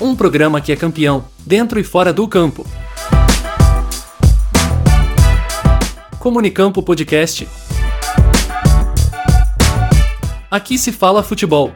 Um programa que é campeão, dentro e fora do campo. Comunicampo Podcast. Aqui se fala futebol.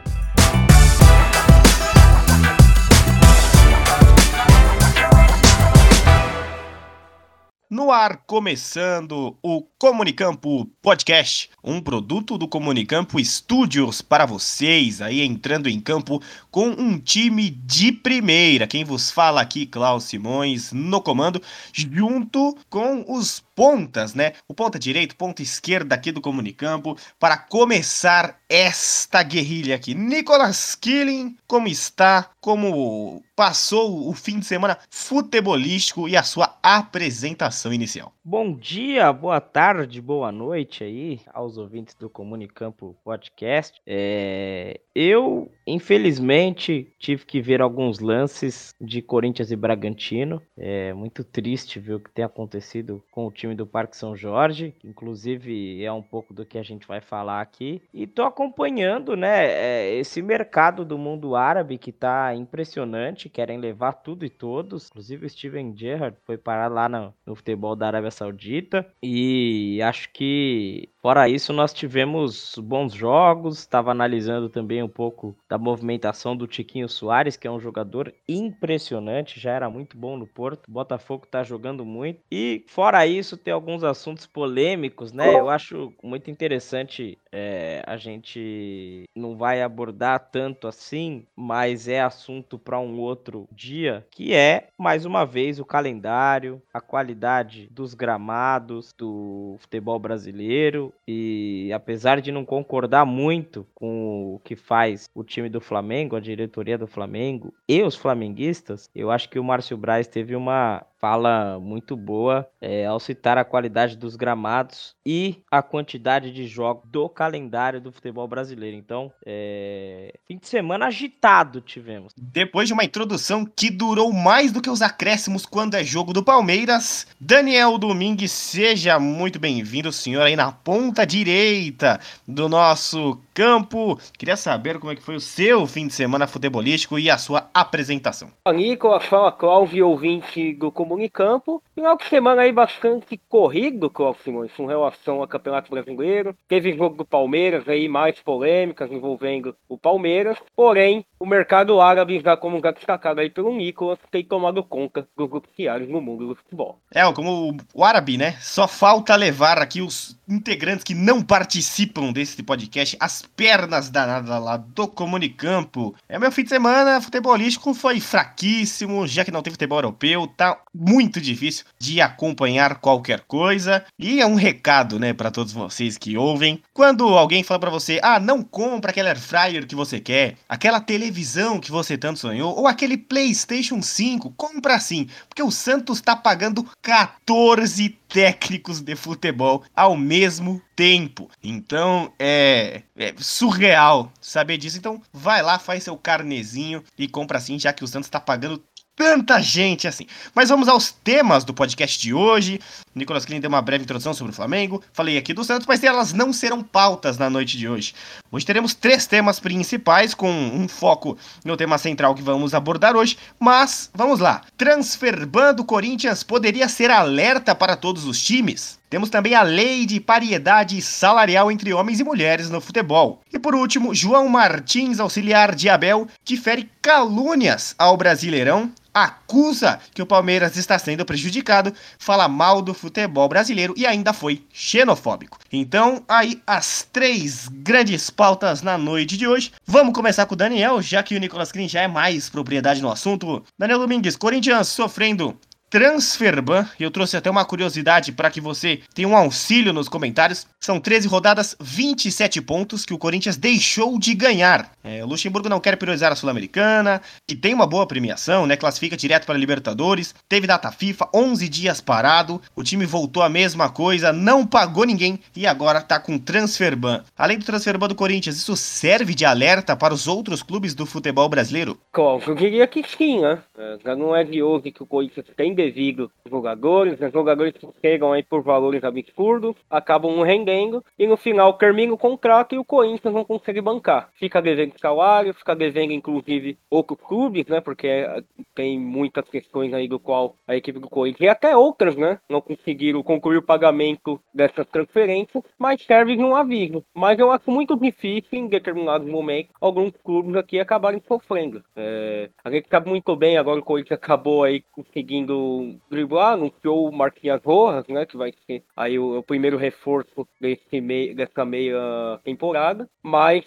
No ar, começando o Comunicampo Podcast, um produto do Comunicampo Studios para vocês, aí entrando em campo com um time de primeira. Quem vos fala aqui, Klaus Simões, no comando, junto com os pontas, né? O ponta direito, ponta esquerda aqui do Comunicampo, para começar esta guerrilha aqui. Nicolas Killing, como está? Como passou o fim de semana futebolístico e a sua apresentação inicial? Bom dia, boa tarde, boa noite aí aos ouvintes do Comunicampo Podcast. É, eu, infelizmente, tive que ver alguns lances de Corinthians e Bragantino. É muito triste ver o que tem acontecido com o time do Parque São Jorge, inclusive é um pouco do que a gente vai falar aqui. E tô acompanhando, né, é, esse mercado do mundo árabe que tá impressionante, querem levar tudo e todos. Inclusive o Steven Gerrard foi parar lá no, no futebol da Arábia Saudita. E acho que Fora isso, nós tivemos bons jogos. Estava analisando também um pouco da movimentação do Tiquinho Soares, que é um jogador impressionante, já era muito bom no Porto. O Botafogo está jogando muito. E fora isso, tem alguns assuntos polêmicos, né? Eu acho muito interessante. É, a gente não vai abordar tanto assim, mas é assunto para um outro dia, que é mais uma vez o calendário, a qualidade dos gramados do futebol brasileiro. E apesar de não concordar muito com o que faz o time do Flamengo, a diretoria do Flamengo e os flamenguistas, eu acho que o Márcio Braz teve uma fala muito boa é, ao citar a qualidade dos gramados e a quantidade de jogos do calendário do futebol brasileiro. Então, é... fim de semana agitado tivemos. Depois de uma introdução que durou mais do que os acréscimos quando é jogo do Palmeiras, Daniel Domingues, seja muito bem-vindo, senhor, aí na ponta direita do nosso campo. Queria saber como é que foi o seu fim de semana futebolístico e a sua apresentação. Nicolas, fala Cláudio, ouvinte do Comunicampo. Final de semana aí bastante corrido, Cláudio Simões, com relação ao Campeonato Brasileiro. Teve jogo do Palmeiras aí, mais polêmicas envolvendo o Palmeiras. Porém, o mercado árabe, já como já destacado aí pelo Nicolas, tem tomado conta dos diários no mundo do futebol. É, como o árabe, né? Só falta levar aqui os integrantes que não participam desse podcast as pernas danadas lá do Comunicampo. É meu fim de semana futebolístico foi fraquíssimo, já que não tem futebol europeu, tá muito difícil de acompanhar qualquer coisa. E é um recado, né, para todos vocês que ouvem. Quando alguém fala para você: "Ah, não compra aquele air fryer que você quer, aquela televisão que você tanto sonhou ou aquele PlayStation 5, compra sim, porque o Santos está pagando 14 técnicos de futebol ao mesmo tempo. Então é, é, surreal saber disso. Então vai lá, faz seu carnezinho e compra sim, já que o Santos está pagando tanta gente assim. Mas vamos aos temas do podcast de hoje. O Nicolas Klein deu uma breve introdução sobre o Flamengo. Falei aqui do Santos, mas elas não serão pautas na noite de hoje. Hoje teremos três temas principais, com um foco no tema central que vamos abordar hoje. Mas vamos lá. Transfer do Corinthians poderia ser alerta para todos os times? Temos também a lei de paridade salarial entre homens e mulheres no futebol. E por último, João Martins, auxiliar de Abel, difere calúnias ao Brasileirão, acusa que o Palmeiras está sendo prejudicado, fala mal do futebol brasileiro e ainda foi xenofóbico. Então, aí as três grandes pautas na noite de hoje. Vamos começar com o Daniel, já que o Nicolas Crin já é mais propriedade no assunto. Daniel Domingues, Corinthians sofrendo Transferban. Eu trouxe até uma curiosidade para que você tenha um auxílio nos comentários. São 13 rodadas, 27 pontos que o Corinthians deixou de ganhar. É, o Luxemburgo não quer priorizar a Sul-Americana, que tem uma boa premiação, né? Classifica direto para a Libertadores. Teve data FIFA, 11 dias parado. O time voltou a mesma coisa, não pagou ninguém e agora tá com transferban. Além do transferban do Corinthians, isso serve de alerta para os outros clubes do futebol brasileiro? eu diria que sim, né? É, já não é de hoje que o Corinthians tem indevido jogadores, né? jogadores que chegam aí por valores absurdos, acabam rendendo, e no final termina o contrato e o Corinthians não consegue bancar. Fica devendo salário, fica devendo inclusive outros clubes, né? Porque é, tem muitas questões aí do qual a equipe do Corinthians, e até outras, né? Não conseguiram concluir o pagamento dessas transferências, mas serve de um aviso. Mas eu acho muito difícil, em determinados momentos, alguns clubes aqui acabarem sofrendo. É, a gente sabe muito bem, agora o Corinthians acabou aí conseguindo driblar, anunciou o Marquinhos Rojas, né? Que vai ser aí o, o primeiro reforço desse mei, dessa meia temporada. Mas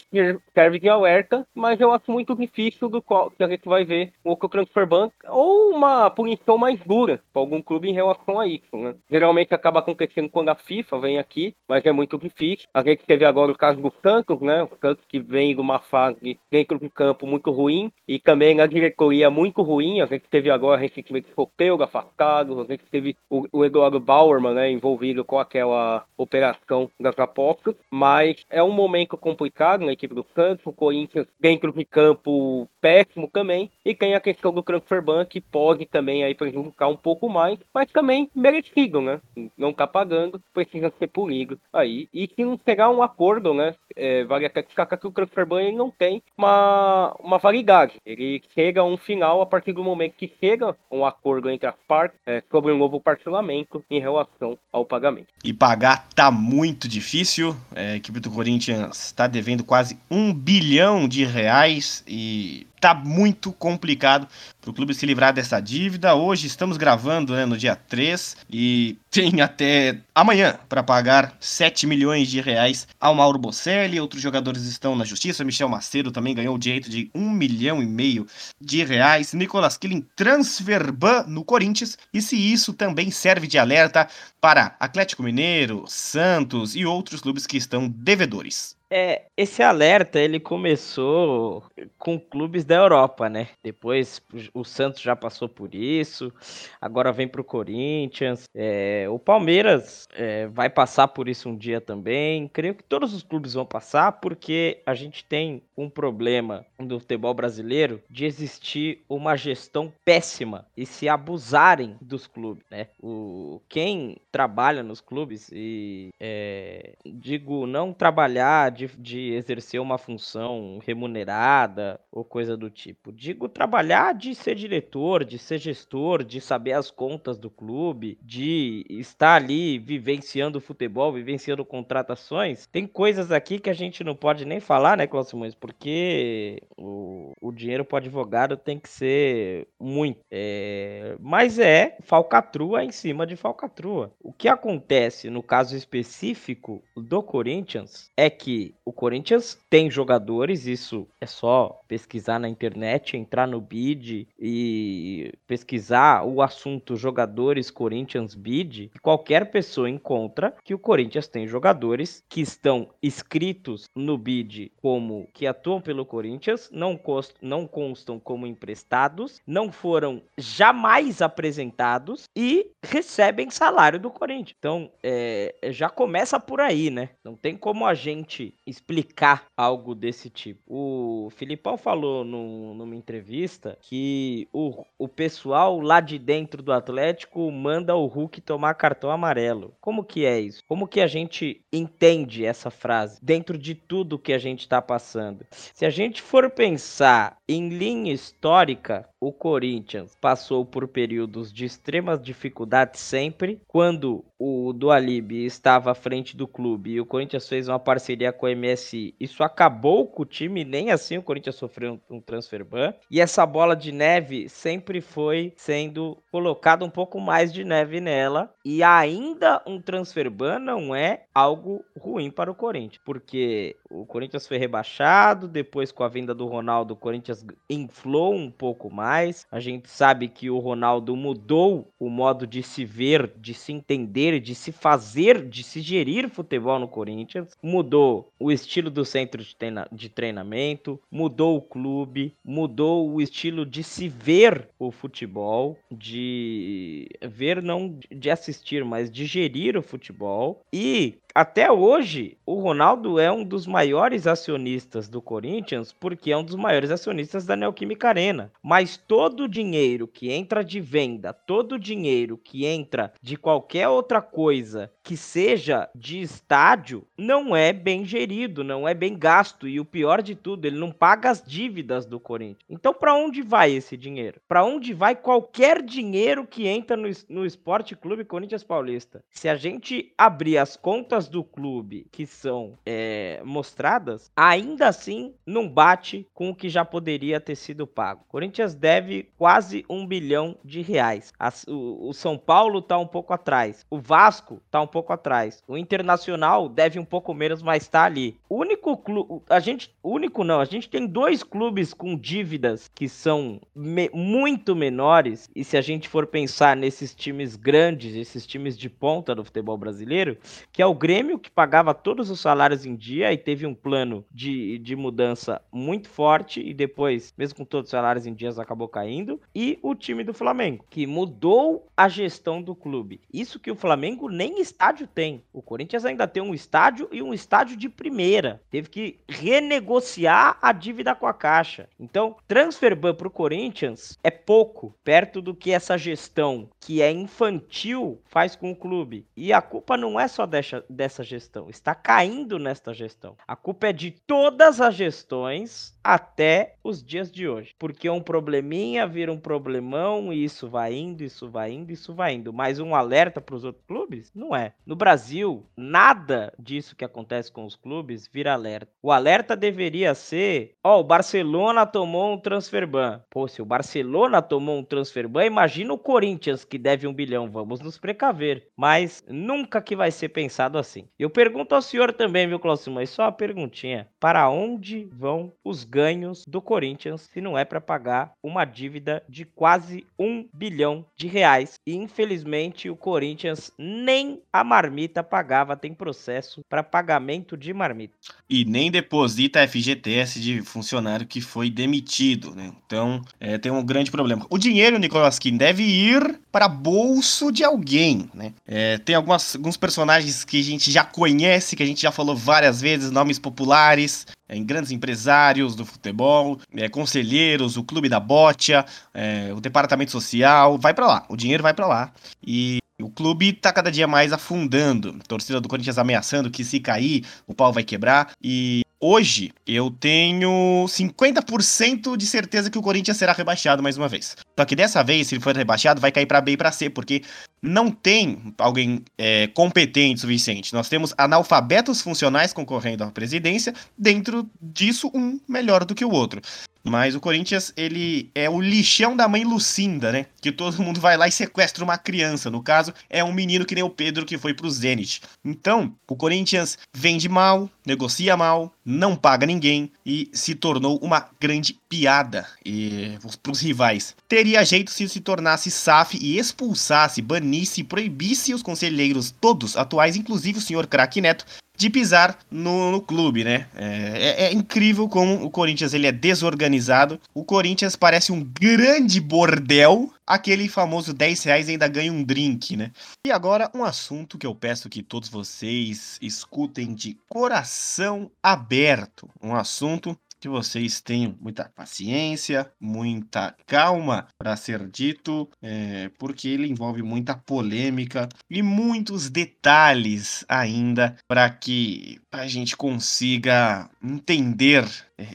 serve de alerta, mas eu acho muito difícil do qual que a gente vai ver o Transfer Ban ou uma punição mais dura para algum clube em relação a isso, né? Geralmente acaba acontecendo quando a FIFA vem aqui, mas é muito difícil. A gente teve agora o caso do Santos, né? O Santos que vem de uma fase dentro do campo muito ruim e também na diretoria muito ruim. A gente teve agora recentemente o Soteudo afastado, a gente teve o, o Eduardo Bauerman, né? Envolvido com aquela operação das apostas, mas é um momento complicado na equipe do Santos. O Corinthians dentro de campo péssimo também e tem a questão do transfer ban que pode também aí prejudicar um pouco mais, mas também merecido, né? Não tá pagando, precisa ser punido aí. E se não pegar um acordo, né? É, vale até destacar que o transfer ban ele não tem uma, uma validade. Ele chega a um final a partir do momento que chega um acordo entre as é, sobre um novo parcelamento em relação ao pagamento. E pagar tá muito difícil. É, a equipe do Corinthians está devendo quase um bilhão de reais e tá muito complicado para o clube se livrar dessa dívida. Hoje estamos gravando né, no dia 3 e tem até amanhã para pagar 7 milhões de reais ao Mauro Bocelli. Outros jogadores estão na justiça. Michel Macedo também ganhou o direito de 1 milhão e meio de reais. Nicolas Killing transfer ban no Corinthians. E se isso também serve de alerta para Atlético Mineiro, Santos e outros clubes que estão devedores. É, esse alerta ele começou com clubes da Europa, né? Depois o Santos já passou por isso, agora vem para o Corinthians. É, o Palmeiras é, vai passar por isso um dia também. Creio que todos os clubes vão passar, porque a gente tem um problema do futebol brasileiro de existir uma gestão péssima e se abusarem dos clubes, né? O, quem trabalha nos clubes e é, digo não trabalhar de de, de exercer uma função remunerada ou coisa do tipo. Digo trabalhar de ser diretor, de ser gestor, de saber as contas do clube, de estar ali vivenciando futebol, vivenciando contratações. Tem coisas aqui que a gente não pode nem falar, né, Cláudio Simões? Porque o, o dinheiro para advogado tem que ser muito. É, mas é falcatrua em cima de falcatrua. O que acontece no caso específico do Corinthians é que o Corinthians tem jogadores, isso é só pesquisar na internet, entrar no bid e pesquisar o assunto jogadores Corinthians bid, qualquer pessoa encontra que o Corinthians tem jogadores que estão escritos no bid como que atuam pelo Corinthians, não, constam, não constam como emprestados, não foram jamais apresentados e recebem salário do Corinthians. Então, é, já começa por aí, né? Não tem como a gente explicar algo desse tipo. O Filipão falou numa entrevista que o, o pessoal lá de dentro do Atlético manda o Hulk tomar cartão amarelo. Como que é isso? Como que a gente entende essa frase dentro de tudo que a gente está passando? Se a gente for pensar em linha histórica, o Corinthians passou por períodos de extremas dificuldades sempre. Quando o Dualib estava à frente do clube e o Corinthians fez uma parceria com a MSI, isso acabou com o time, nem assim o Corinthians sofreu um transfer ban. E essa bola de neve sempre foi sendo colocada um pouco mais de neve nela. E ainda um transfer ban não é algo ruim para o Corinthians, porque o Corinthians foi rebaixado, depois com a venda do Ronaldo, o Corinthians inflou um pouco mais. A gente sabe que o Ronaldo mudou o modo de se ver, de se entender, de se fazer, de se gerir futebol no Corinthians. Mudou o estilo do centro de, treina de treinamento, mudou o clube, mudou o estilo de se ver o futebol, de ver não de assistir, mas de gerir o futebol. E até hoje, o Ronaldo é um dos maiores acionistas do Corinthians, porque é um dos maiores acionistas da Neoquímica Arena. Mas todo o dinheiro que entra de venda, todo o dinheiro que entra de qualquer outra coisa que seja de estádio, não é bem gerido, não é bem gasto. E o pior de tudo, ele não paga as dívidas do Corinthians. Então, para onde vai esse dinheiro? Para onde vai qualquer dinheiro que entra no, no Esporte Clube Corinthians Paulista? Se a gente abrir as contas do clube que são é, mostradas, ainda assim não bate com o que já poderia ter sido pago. Corinthians deve quase um bilhão de reais. As, o, o, São Paulo está um pouco atrás. O Vasco está um pouco atrás. O Internacional deve um pouco menos, mas está ali. O único clube, a gente, único não, a gente tem dois clubes com dívidas que são me, muito menores. E se a gente for pensar nesses times grandes, esses times de ponta do futebol brasileiro, que é o Grêmio que pagava todos os salários em dia e teve um plano de, de mudança muito forte e depois, mesmo com todos os salários em dias, acabou caindo. E o time do Flamengo, que mudou a gestão do clube. Isso que o Flamengo nem estádio tem. O Corinthians ainda tem um estádio e um estádio de primeira. Teve que renegociar a dívida com a Caixa. Então, transfer ban para o Corinthians é pouco perto do que essa gestão, que é infantil, faz com o clube. E a culpa não é só dessa, dessa gestão, está caindo nesta gestão. A culpa é de todas as gestões até os dias de hoje. Porque um probleminha vira um problemão e isso vai indo, isso vai indo, isso vai indo. Mas um alerta para os outros clubes? Não é. No Brasil, nada disso que acontece com os clubes vira alerta. O alerta deveria ser: ó, oh, o Barcelona tomou um transfer ban. Pô, se o Barcelona tomou um transfer ban, imagina o Corinthians que deve um bilhão. Vamos nos precaver. Mas nunca que vai ser pensado assim. Eu pergunto ao senhor também, viu, Cláudio? Mas só uma perguntinha: para onde vão os ganhos do Corinthians se não é para pagar uma dívida de quase um bilhão de reais? E infelizmente o Corinthians nem a marmita pagava, tem processo para pagamento de marmita. E nem deposita FGTS de funcionário que foi demitido, né? Então é, tem um grande problema. O dinheiro, Nicolas Kim, deve ir para bolso de alguém, né? É, tem algumas, alguns personagens que a gente já conhece, que a gente já falou várias vezes, nomes populares, em grandes empresários do futebol, é, conselheiros, o clube da botia, é, o departamento social, vai para lá, o dinheiro vai para lá. E o clube tá cada dia mais afundando. Torcida do Corinthians ameaçando que se cair, o pau vai quebrar. E hoje eu tenho 50% de certeza que o Corinthians será rebaixado mais uma vez. Só que dessa vez, se ele for rebaixado, vai cair para B e para C, porque não tem alguém é, competente o suficiente. Nós temos analfabetos funcionais concorrendo à presidência, dentro disso, um melhor do que o outro. Mas o Corinthians, ele é o lixão da mãe Lucinda, né? Que todo mundo vai lá e sequestra uma criança. No caso, é um menino que nem o Pedro que foi pro Zenit. Então, o Corinthians vende mal, negocia mal, não paga ninguém e se tornou uma grande piada e, pros rivais. Teria jeito se se tornasse SAF e expulsasse, banisse e proibisse os conselheiros todos atuais, inclusive o senhor Craque Neto, de pisar no, no clube, né? É, é, é, incrível como o Corinthians ele é desorganizado. O Corinthians parece um grande bordel. Aquele famoso 10 reais ainda ganha um drink, né? E agora um assunto que eu peço que todos vocês escutem de coração aberto. Um assunto que vocês tenham muita paciência, muita calma para ser dito, é, porque ele envolve muita polêmica e muitos detalhes ainda para que a gente consiga entender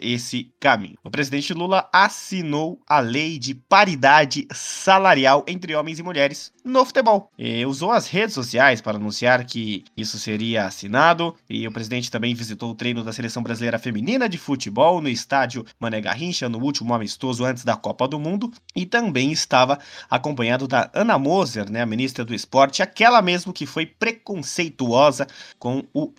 esse caminho. O presidente Lula assinou a lei de paridade salarial entre homens e mulheres no futebol. E usou as redes sociais para anunciar que isso seria assinado. E o presidente também visitou o treino da seleção brasileira feminina de futebol no estádio Mané Garrincha no último amistoso antes da Copa do Mundo. E também estava acompanhado da Ana Moser, né, a ministra do esporte, aquela mesmo que foi preconceituosa com o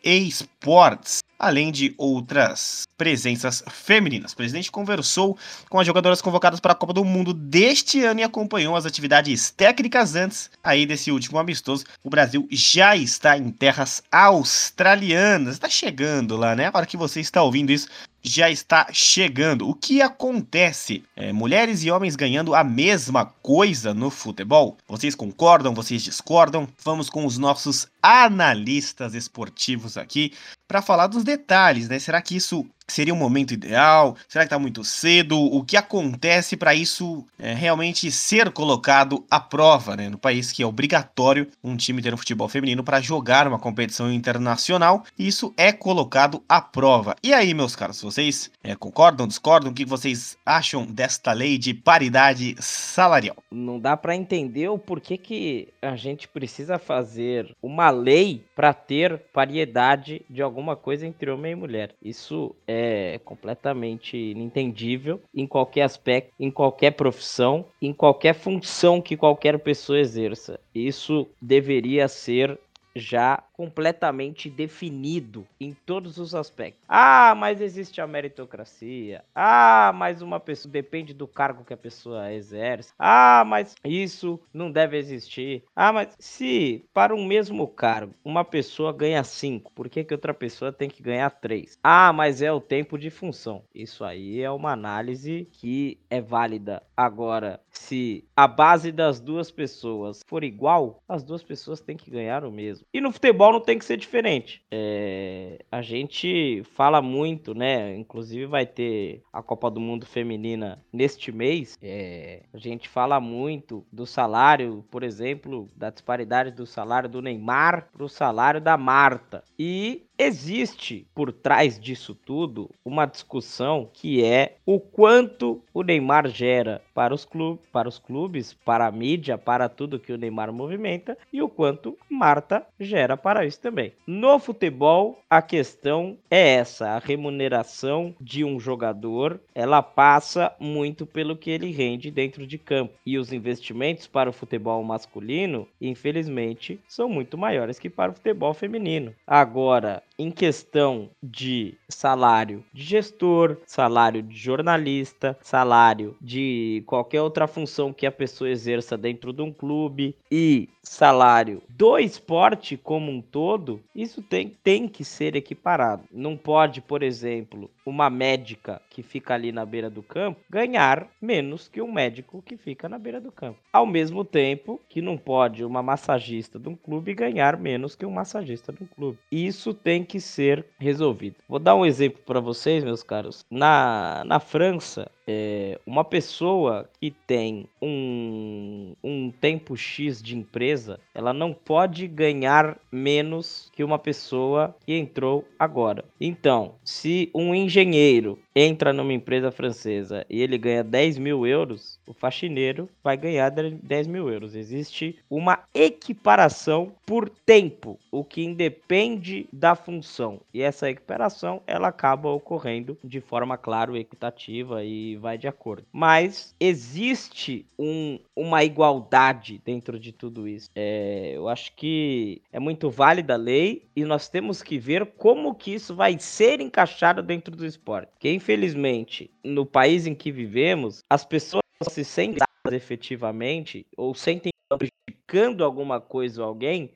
além de outras presenças femininas. O presidente conversou com as jogadoras convocadas para a Copa do Mundo deste ano e acompanhou as atividades técnicas antes aí desse último amistoso. O Brasil já está em terras australianas, está chegando lá, né? A hora que você está ouvindo isso, já está chegando. O que acontece? É, mulheres e homens ganhando a mesma coisa no futebol? Vocês concordam? Vocês discordam? Vamos com os nossos analistas esportivos aqui para falar dos detalhes, né? Será que isso seria um momento ideal? Será que está muito cedo? O que acontece para isso é, realmente ser colocado à prova, né? No país que é obrigatório um time ter um futebol feminino para jogar uma competição internacional, isso é colocado à prova. E aí, meus caros, vocês é, concordam, discordam? O que vocês acham desta lei de paridade salarial? Não dá para entender o porquê que a gente precisa fazer uma lei para ter paridade de alguma coisa entre homem e mulher. Isso é completamente inentendível em qualquer aspecto, em qualquer profissão, em qualquer função que qualquer pessoa exerça. Isso deveria ser já completamente definido em todos os aspectos. Ah, mas existe a meritocracia. Ah, mas uma pessoa depende do cargo que a pessoa exerce. Ah, mas isso não deve existir. Ah, mas se para um mesmo cargo uma pessoa ganha 5, por que, que outra pessoa tem que ganhar 3? Ah, mas é o tempo de função. Isso aí é uma análise que é válida. Agora, se a base das duas pessoas for igual, as duas pessoas têm que ganhar o mesmo. E no futebol não tem que ser diferente. É, a gente fala muito, né? Inclusive vai ter a Copa do Mundo Feminina neste mês. É, a gente fala muito do salário, por exemplo, da disparidade do salário do Neymar para o salário da Marta. E existe por trás disso tudo uma discussão que é o quanto o Neymar gera para os, clubes, para os clubes, para a mídia, para tudo que o Neymar movimenta e o quanto Marta gera para isso também. No futebol, a questão é essa, a remuneração de um jogador, ela passa muito pelo que ele rende dentro de campo e os investimentos para o futebol masculino, infelizmente, são muito maiores que para o futebol feminino. Agora, em questão de salário de gestor, salário de jornalista, salário de qualquer outra função que a pessoa exerça dentro de um clube e salário do esporte como um todo, isso tem, tem que ser equiparado. Não pode, por exemplo, uma médica que fica ali na beira do campo ganhar menos que um médico que fica na beira do campo. Ao mesmo tempo que não pode uma massagista de um clube ganhar menos que um massagista de um clube. Isso tem que ser resolvido. Vou dar um exemplo para vocês, meus caros. Na, na França, é, uma pessoa que tem um, um tempo X de empresa, ela não pode ganhar menos que uma pessoa que entrou agora. Então, se um engenheiro entra numa empresa francesa e ele ganha 10 mil euros, o faxineiro vai ganhar 10 mil euros. Existe uma equiparação por tempo, o que independe da função. E essa equiparação ela acaba ocorrendo de forma, claro, equitativa e vai de acordo. Mas existe um, uma igualdade dentro de tudo isso. É, eu acho que é muito válida a lei e nós temos que ver como que isso vai ser encaixado dentro do esporte. Quem infelizmente, no país em que vivemos, as pessoas se sentem efetivamente ou sentem prejudicando alguma coisa ou alguém,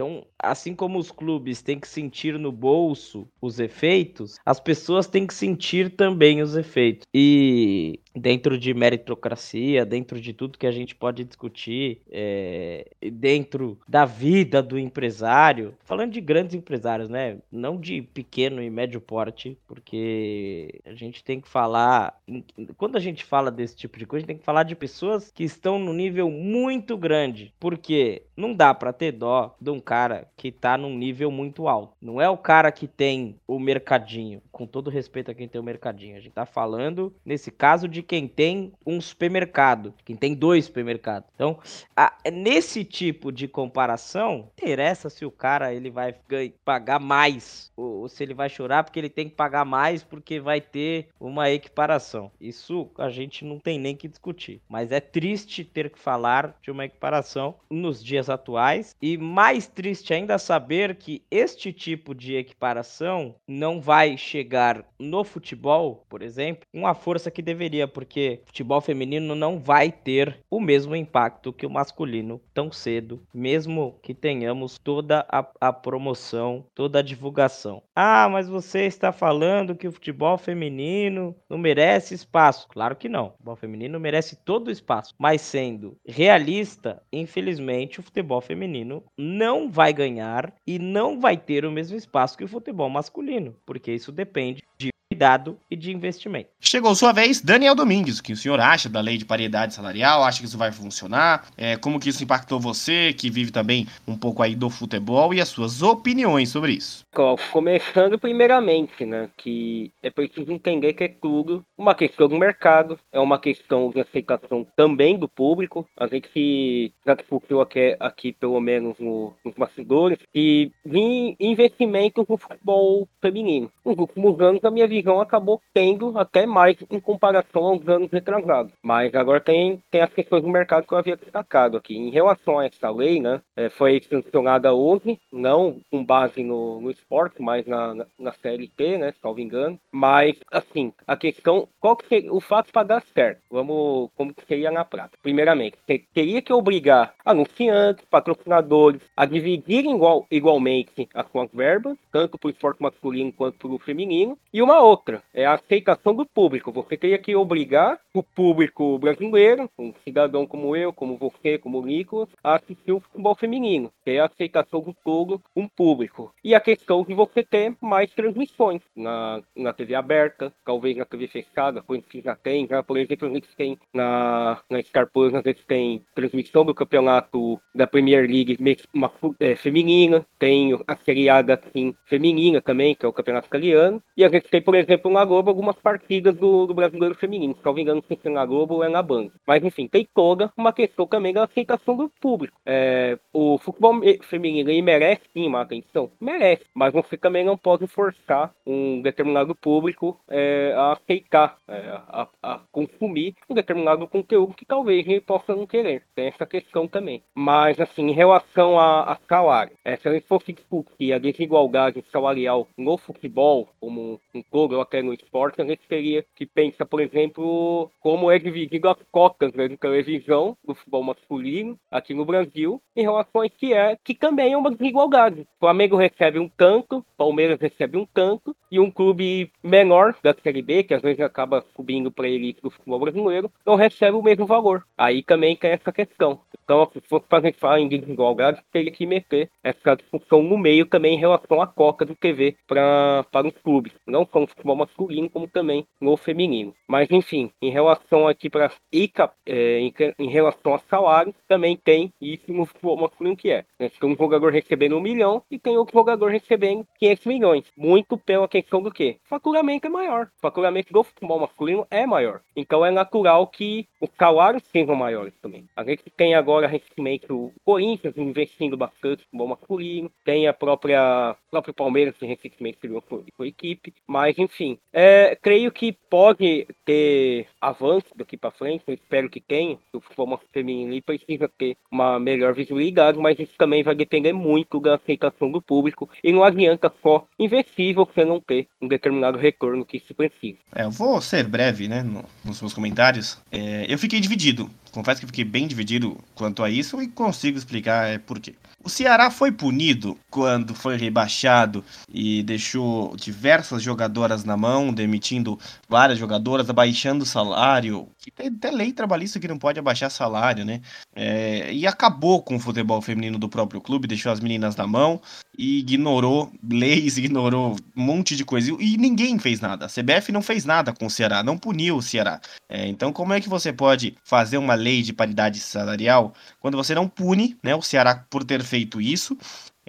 então, assim como os clubes têm que sentir no bolso os efeitos, as pessoas têm que sentir também os efeitos. E dentro de meritocracia, dentro de tudo que a gente pode discutir, é, dentro da vida do empresário, falando de grandes empresários, né? Não de pequeno e médio porte, porque a gente tem que falar. Quando a gente fala desse tipo de coisa, a gente tem que falar de pessoas que estão no nível muito grande, porque não dá para ter dó de um cara que tá num nível muito alto. Não é o cara que tem o mercadinho, com todo respeito a quem tem o mercadinho. A gente tá falando, nesse caso, de quem tem um supermercado, quem tem dois supermercados. Então, a, nesse tipo de comparação, interessa se o cara ele vai pagar mais ou, ou se ele vai chorar porque ele tem que pagar mais porque vai ter uma equiparação. Isso a gente não tem nem que discutir. Mas é triste ter que falar de uma equiparação nos dias atuais e mais triste ainda saber que este tipo de equiparação não vai chegar no futebol, por exemplo, uma força que deveria, porque futebol feminino não vai ter o mesmo impacto que o masculino tão cedo, mesmo que tenhamos toda a, a promoção, toda a divulgação. Ah, mas você está falando que o futebol feminino não merece espaço. Claro que não. O futebol feminino merece todo o espaço. Mas sendo realista, infelizmente, o futebol feminino não vai ganhar e não vai ter o mesmo espaço que o futebol masculino, porque isso depende de cuidado e de investimento. Chegou sua vez, Daniel Domingues, o que o senhor acha da lei de paridade salarial? Acha que isso vai funcionar? É, como que isso impactou você, que vive também um pouco aí do futebol, e as suas opiniões sobre isso? Começando primeiramente, né, que é preciso entender que é tudo uma questão do mercado, é uma questão de aceitação também do público. A gente já discutiu aqui, aqui pelo menos no, nos bastidores, que de investimentos no futebol feminino. Nos últimos anos, a minha visão acabou tendo até mais em comparação aos anos retrasados. Mas agora tem, tem as questões do mercado que eu havia destacado aqui. Em relação a essa lei, né, é, foi sancionada hoje, não com base no, no esporte, mas na, na, na CLT, né, salvo engano. Mas, assim, a questão, qual que seria o fato para dar certo? Vamos, como que seria na prática? Primeiramente, teria que obrigar anunciantes, patrocinadores a dividirem igual, igualmente as suas verbas, tanto para o esporte masculino quanto para o feminino. E uma outra, é a aceitação do público. Você teria que obrigar o público brasileiro, um cidadão como eu, como você, como o Nicolas, a assistir o futebol feminino. Que é a aceitação do todo um público. E a questão de você ter mais transmissões na, na TV aberta, talvez na TV fechada, coisa que já tem. Já, por exemplo, eles têm na, na Star Plus, às vezes tem transmissão do campeonato da Premier League uma, é, feminina, tem a seriada assim, feminina também, que é o campeonato italiano, e às vezes tem, por na Globo algumas partidas do, do brasileiro feminino. Se não me engano, se na Globo ou é na Band. Mas enfim, tem toda uma questão também da aceitação do público. É, o futebol feminino ele merece sim uma atenção? Merece. Mas você também não pode forçar um determinado público é, a aceitar, é, a, a, consumir um determinado conteúdo que talvez ele possa não querer. Tem essa questão também. Mas assim, em relação a, a salário, é, se a gente fosse discutir a desigualdade salarial no futebol, como um todo, ou até no esporte, a gente teria que pensar, por exemplo, como é dividido as cotas né, de televisão do futebol masculino aqui no Brasil, em relação a que é, que também é uma desigualdade. O Flamengo recebe um tanto, Palmeiras recebe um tanto, e um clube menor da Série B, que às vezes acaba subindo para a elite do futebol brasileiro, não recebe o mesmo valor. Aí também tem essa questão. Então, se fosse para a gente falar em desigualdade, teria que meter essa discussão no meio também em relação à coca do TV para os clubes. Não só no futebol masculino, como também no feminino. Mas, enfim, em relação aqui para é, em, em, relação a salário, também tem isso no futebol masculino que é. Né? Tem um jogador recebendo um milhão e tem outro jogador recebendo 500 milhões. Muito pela questão do quê? O faturamento é maior. O faturamento do futebol masculino é maior. Então é natural que os salários sejam maiores também. A gente tem agora recentemente o Corinthians investindo bastante no futebol masculino, tem a própria próprio Palmeiras que recentemente criou sua equipe, mas enfim, é, creio que pode ter avanço daqui para frente, eu espero que tenha, o futebol feminino precisa ter uma melhor visibilidade, mas isso também vai depender muito da aceitação do público e não adianta só investir você não ter um determinado retorno que se precisa. É, eu vou ser breve, né, no, nos meus comentários. É, eu fiquei dividido, confesso que fiquei bem dividido quanto a isso e consigo explicar é, por quê. O Ceará foi punido quando foi rebaixado e deixou diversas jogadoras na mão, demitindo várias jogadoras, abaixando o salário. tem até lei trabalhista que não pode abaixar salário, né? É, e acabou com o futebol feminino do próprio clube, deixou as meninas na mão e ignorou leis, ignorou um monte de coisa. E ninguém fez nada. A CBF não fez nada com o Ceará, não puniu o Ceará. É, então, como é que você pode fazer uma lei de paridade salarial quando você não pune né, o Ceará por ter feito isso.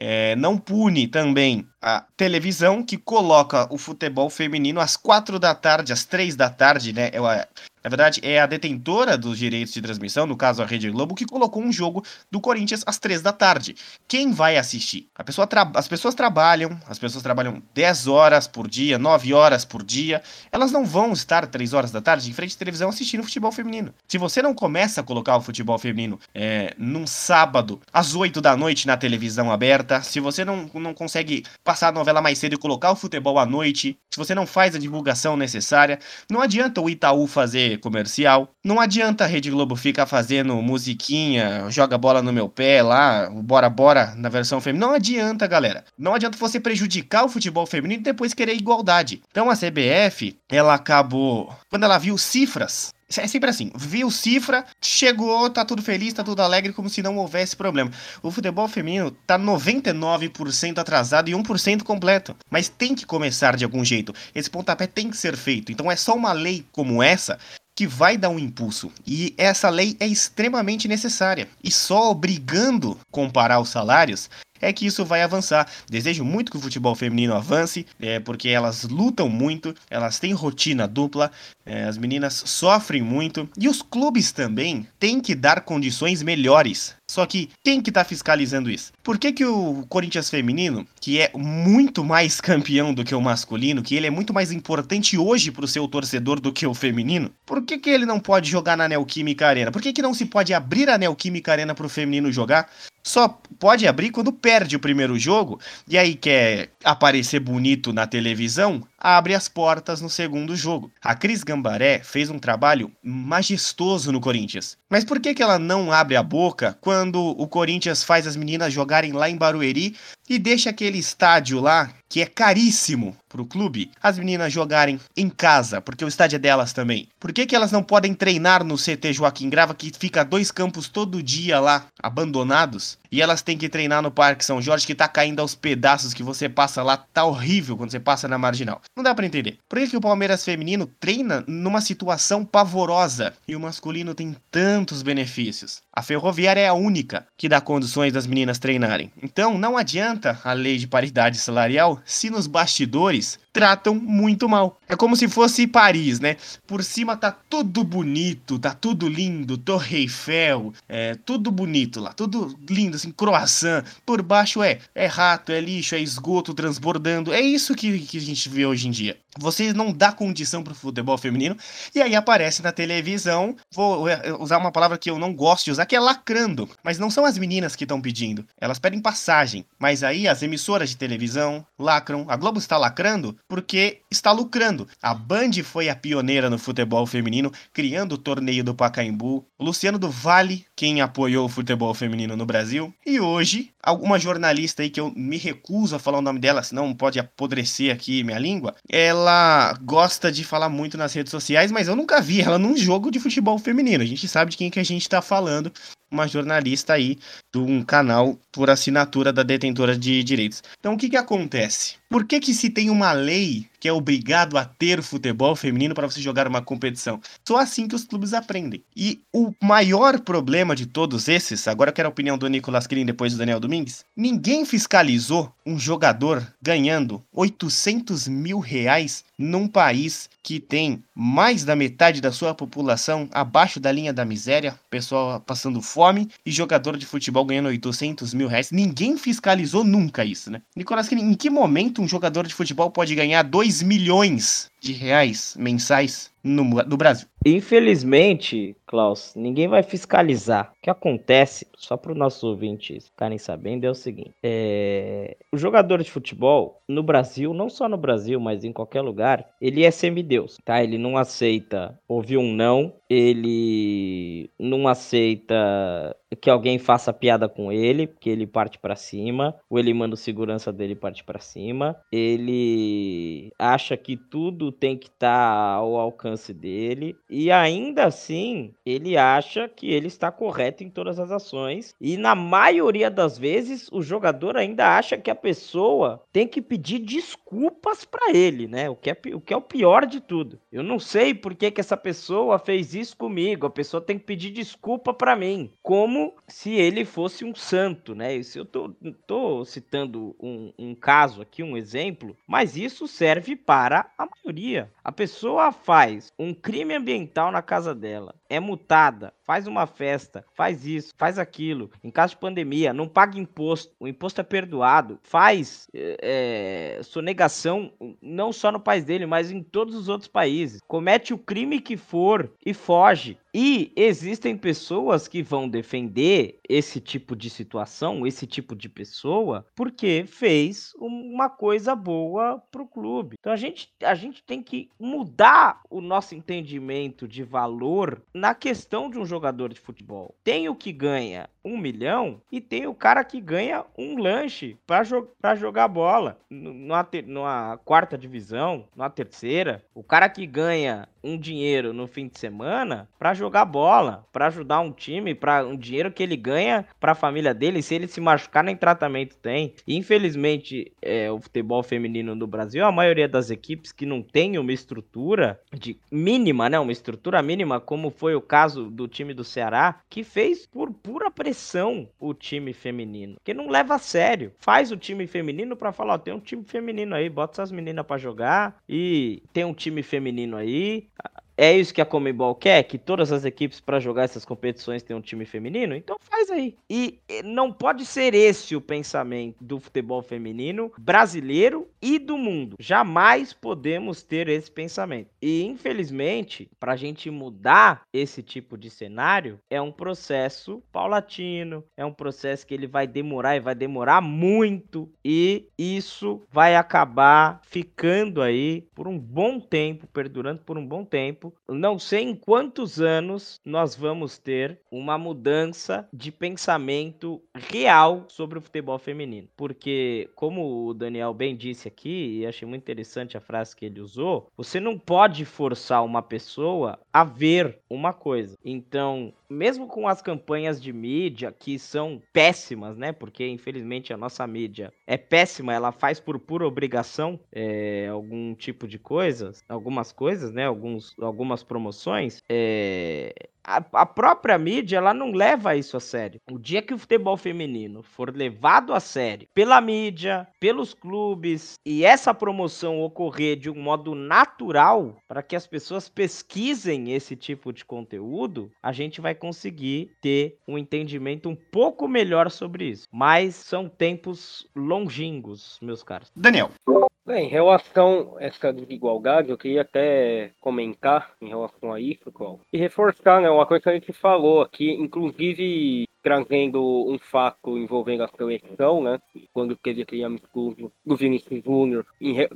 É, não pune também a televisão que coloca o futebol feminino às quatro da tarde, às três da tarde, né? É, Na verdade, é a detentora dos direitos de transmissão, no caso a Rede Globo, que colocou um jogo do Corinthians às três da tarde. Quem vai assistir? Pessoa as pessoas trabalham, as pessoas trabalham 10 horas por dia, 9 horas por dia. Elas não vão estar 3 horas da tarde em frente à televisão assistindo futebol feminino. Se você não começa a colocar o futebol feminino é, num sábado, às 8 da noite na televisão aberta, se você não, não consegue passar a novela mais cedo e colocar o futebol à noite, se você não faz a divulgação necessária, não adianta o Itaú fazer comercial, não adianta a Rede Globo ficar fazendo musiquinha, joga bola no meu pé lá, bora bora na versão feminina. Não adianta, galera. Não adianta você prejudicar o futebol feminino e depois querer igualdade. Então a CBF, ela acabou, quando ela viu cifras é sempre assim, viu cifra, chegou, tá tudo feliz, tá tudo alegre, como se não houvesse problema. O futebol feminino tá 99% atrasado e 1% completo. Mas tem que começar de algum jeito. Esse pontapé tem que ser feito. Então é só uma lei como essa que vai dar um impulso. E essa lei é extremamente necessária. E só obrigando comparar os salários é que isso vai avançar. Desejo muito que o futebol feminino avance, é, porque elas lutam muito, elas têm rotina dupla, é, as meninas sofrem muito e os clubes também têm que dar condições melhores. Só que quem que tá fiscalizando isso? Por que, que o Corinthians feminino, que é muito mais campeão do que o masculino, que ele é muito mais importante hoje pro seu torcedor do que o feminino, por que, que ele não pode jogar na Neoquímica Arena? Por que, que não se pode abrir a Neoquímica Arena pro feminino jogar? Só pode abrir quando perde o primeiro jogo e aí quer aparecer bonito na televisão, abre as portas no segundo jogo. A Cris Gambaré fez um trabalho majestoso no Corinthians. Mas por que, que ela não abre a boca quando o Corinthians faz as meninas jogarem lá em Barueri e deixa aquele estádio lá, que é caríssimo pro clube, as meninas jogarem em casa, porque o estádio é delas também? Por que, que elas não podem treinar no CT Joaquim Grava, que fica dois campos todo dia lá, abandonados? E elas têm que treinar no Parque São Jorge, que tá caindo aos pedaços, que você passa lá, tá horrível quando você passa na marginal. Não dá para entender. Por que, que o Palmeiras feminino treina numa situação pavorosa e o masculino tem tantos benefícios? A Ferroviária é a única que dá condições das meninas treinarem. Então não adianta a lei de paridade salarial se nos bastidores Peace. Tratam muito mal. É como se fosse Paris, né? Por cima tá tudo bonito, tá tudo lindo, Torre Eiffel, é tudo bonito lá, tudo lindo, assim, croissant. Por baixo é, é rato, é lixo, é esgoto transbordando. É isso que, que a gente vê hoje em dia. Você não dá condição pro futebol feminino e aí aparece na televisão. Vou usar uma palavra que eu não gosto de usar, que é lacrando. Mas não são as meninas que estão pedindo. Elas pedem passagem. Mas aí as emissoras de televisão lacram. A Globo está lacrando porque está lucrando. A Band foi a pioneira no futebol feminino, criando o torneio do Pacaembu. O Luciano do Vale, quem apoiou o futebol feminino no Brasil. E hoje, alguma jornalista aí que eu me recuso a falar o nome dela, senão pode apodrecer aqui minha língua. Ela gosta de falar muito nas redes sociais, mas eu nunca vi ela num jogo de futebol feminino. A gente sabe de quem que a gente está falando uma jornalista aí de um canal por assinatura da detentora de direitos. Então o que que acontece? Por que que se tem uma lei que é obrigado a ter futebol feminino para você jogar uma competição? Só assim que os clubes aprendem. E o maior problema de todos esses, agora eu quero a opinião do Nicolas Kirin depois do Daniel Domingues, ninguém fiscalizou um jogador ganhando 800 mil reais num país que tem mais da metade da sua população abaixo da linha da miséria, pessoal passando fome e jogador de futebol ganhando 800 mil reais. Ninguém fiscalizou nunca isso, né? Nicolas, em que momento um jogador de futebol pode ganhar 2 milhões de reais mensais no, no Brasil? Infelizmente, Klaus, ninguém vai fiscalizar. O que acontece, só para os nossos ouvintes ficarem sabendo, é o seguinte: é... o jogador de futebol no Brasil, não só no Brasil, mas em qualquer lugar, ele é semideus, tá? Ele não aceita ouvir um não, ele não aceita que alguém faça piada com ele, que ele parte para cima, ou ele manda o segurança dele parte para cima. Ele acha que tudo tem que estar tá ao alcance dele e ainda assim, ele acha que ele está correto em todas as ações e na maioria das vezes o jogador ainda acha que a pessoa tem que pedir desculpas para ele, né? O que, é, o que é o pior de tudo. Eu não sei por que, que essa pessoa fez isso comigo. A pessoa tem que pedir desculpa para mim. Como se ele fosse um santo, né? Isso eu tô, tô citando um, um caso aqui, um exemplo, mas isso serve para a maioria pandemia, a pessoa faz um crime ambiental na casa dela, é mutada, faz uma festa, faz isso, faz aquilo, em caso de pandemia, não paga imposto, o imposto é perdoado, faz é, sonegação não só no país dele, mas em todos os outros países, comete o crime que for e foge. E existem pessoas que vão defender esse tipo de situação, esse tipo de pessoa, porque fez uma coisa boa pro clube. Então a gente, a gente tem que mudar o nosso entendimento de valor na questão de um jogador de futebol. Tem o que ganha um milhão e tem o cara que ganha um lanche para jo jogar bola numa, numa quarta divisão, numa terceira. O cara que ganha um dinheiro no fim de semana para jogar bola, para ajudar um time, para um dinheiro que ele ganha para a família dele, se ele se machucar nem tratamento tem. infelizmente, é, o futebol feminino no Brasil, a maioria das equipes que não tem uma estrutura de mínima, né, uma estrutura mínima, como foi o caso do time do Ceará, que fez por pura pressão o time feminino, que não leva a sério. Faz o time feminino para falar, ó, tem um time feminino aí, bota essas meninas para jogar e tem um time feminino aí, é isso que a Comebol quer? Que todas as equipes para jogar essas competições tenham um time feminino? Então faz aí. E não pode ser esse o pensamento do futebol feminino brasileiro e do mundo. Jamais podemos ter esse pensamento. E infelizmente, para a gente mudar esse tipo de cenário, é um processo paulatino, é um processo que ele vai demorar e vai demorar muito. E isso vai acabar ficando aí por um bom tempo, perdurando por um bom tempo não sei em quantos anos nós vamos ter uma mudança de pensamento real sobre o futebol feminino. Porque, como o Daniel bem disse aqui, e achei muito interessante a frase que ele usou, você não pode forçar uma pessoa a ver uma coisa. Então, mesmo com as campanhas de mídia que são péssimas, né? Porque infelizmente a nossa mídia é péssima, ela faz por pura obrigação é, algum tipo de coisas, algumas coisas, né? Alguns, algumas promoções. É, a, a, própria mídia ela não leva isso a sério. O dia que o futebol feminino for levado a sério pela mídia, pelos clubes e essa promoção ocorrer de um modo natural para que as pessoas pesquisem esse tipo de conteúdo, a gente vai conseguir ter um entendimento um pouco melhor sobre isso. Mas são tempos longínquos, meus caros. Daniel. Bem, em relação a essa desigualdade, eu queria até comentar em relação a isso, Cláudio, e reforçar né, uma coisa que a gente falou aqui, inclusive trazendo um fato envolvendo a seleção, né? Quando teve aquele amistoso do Vinícius Júnior,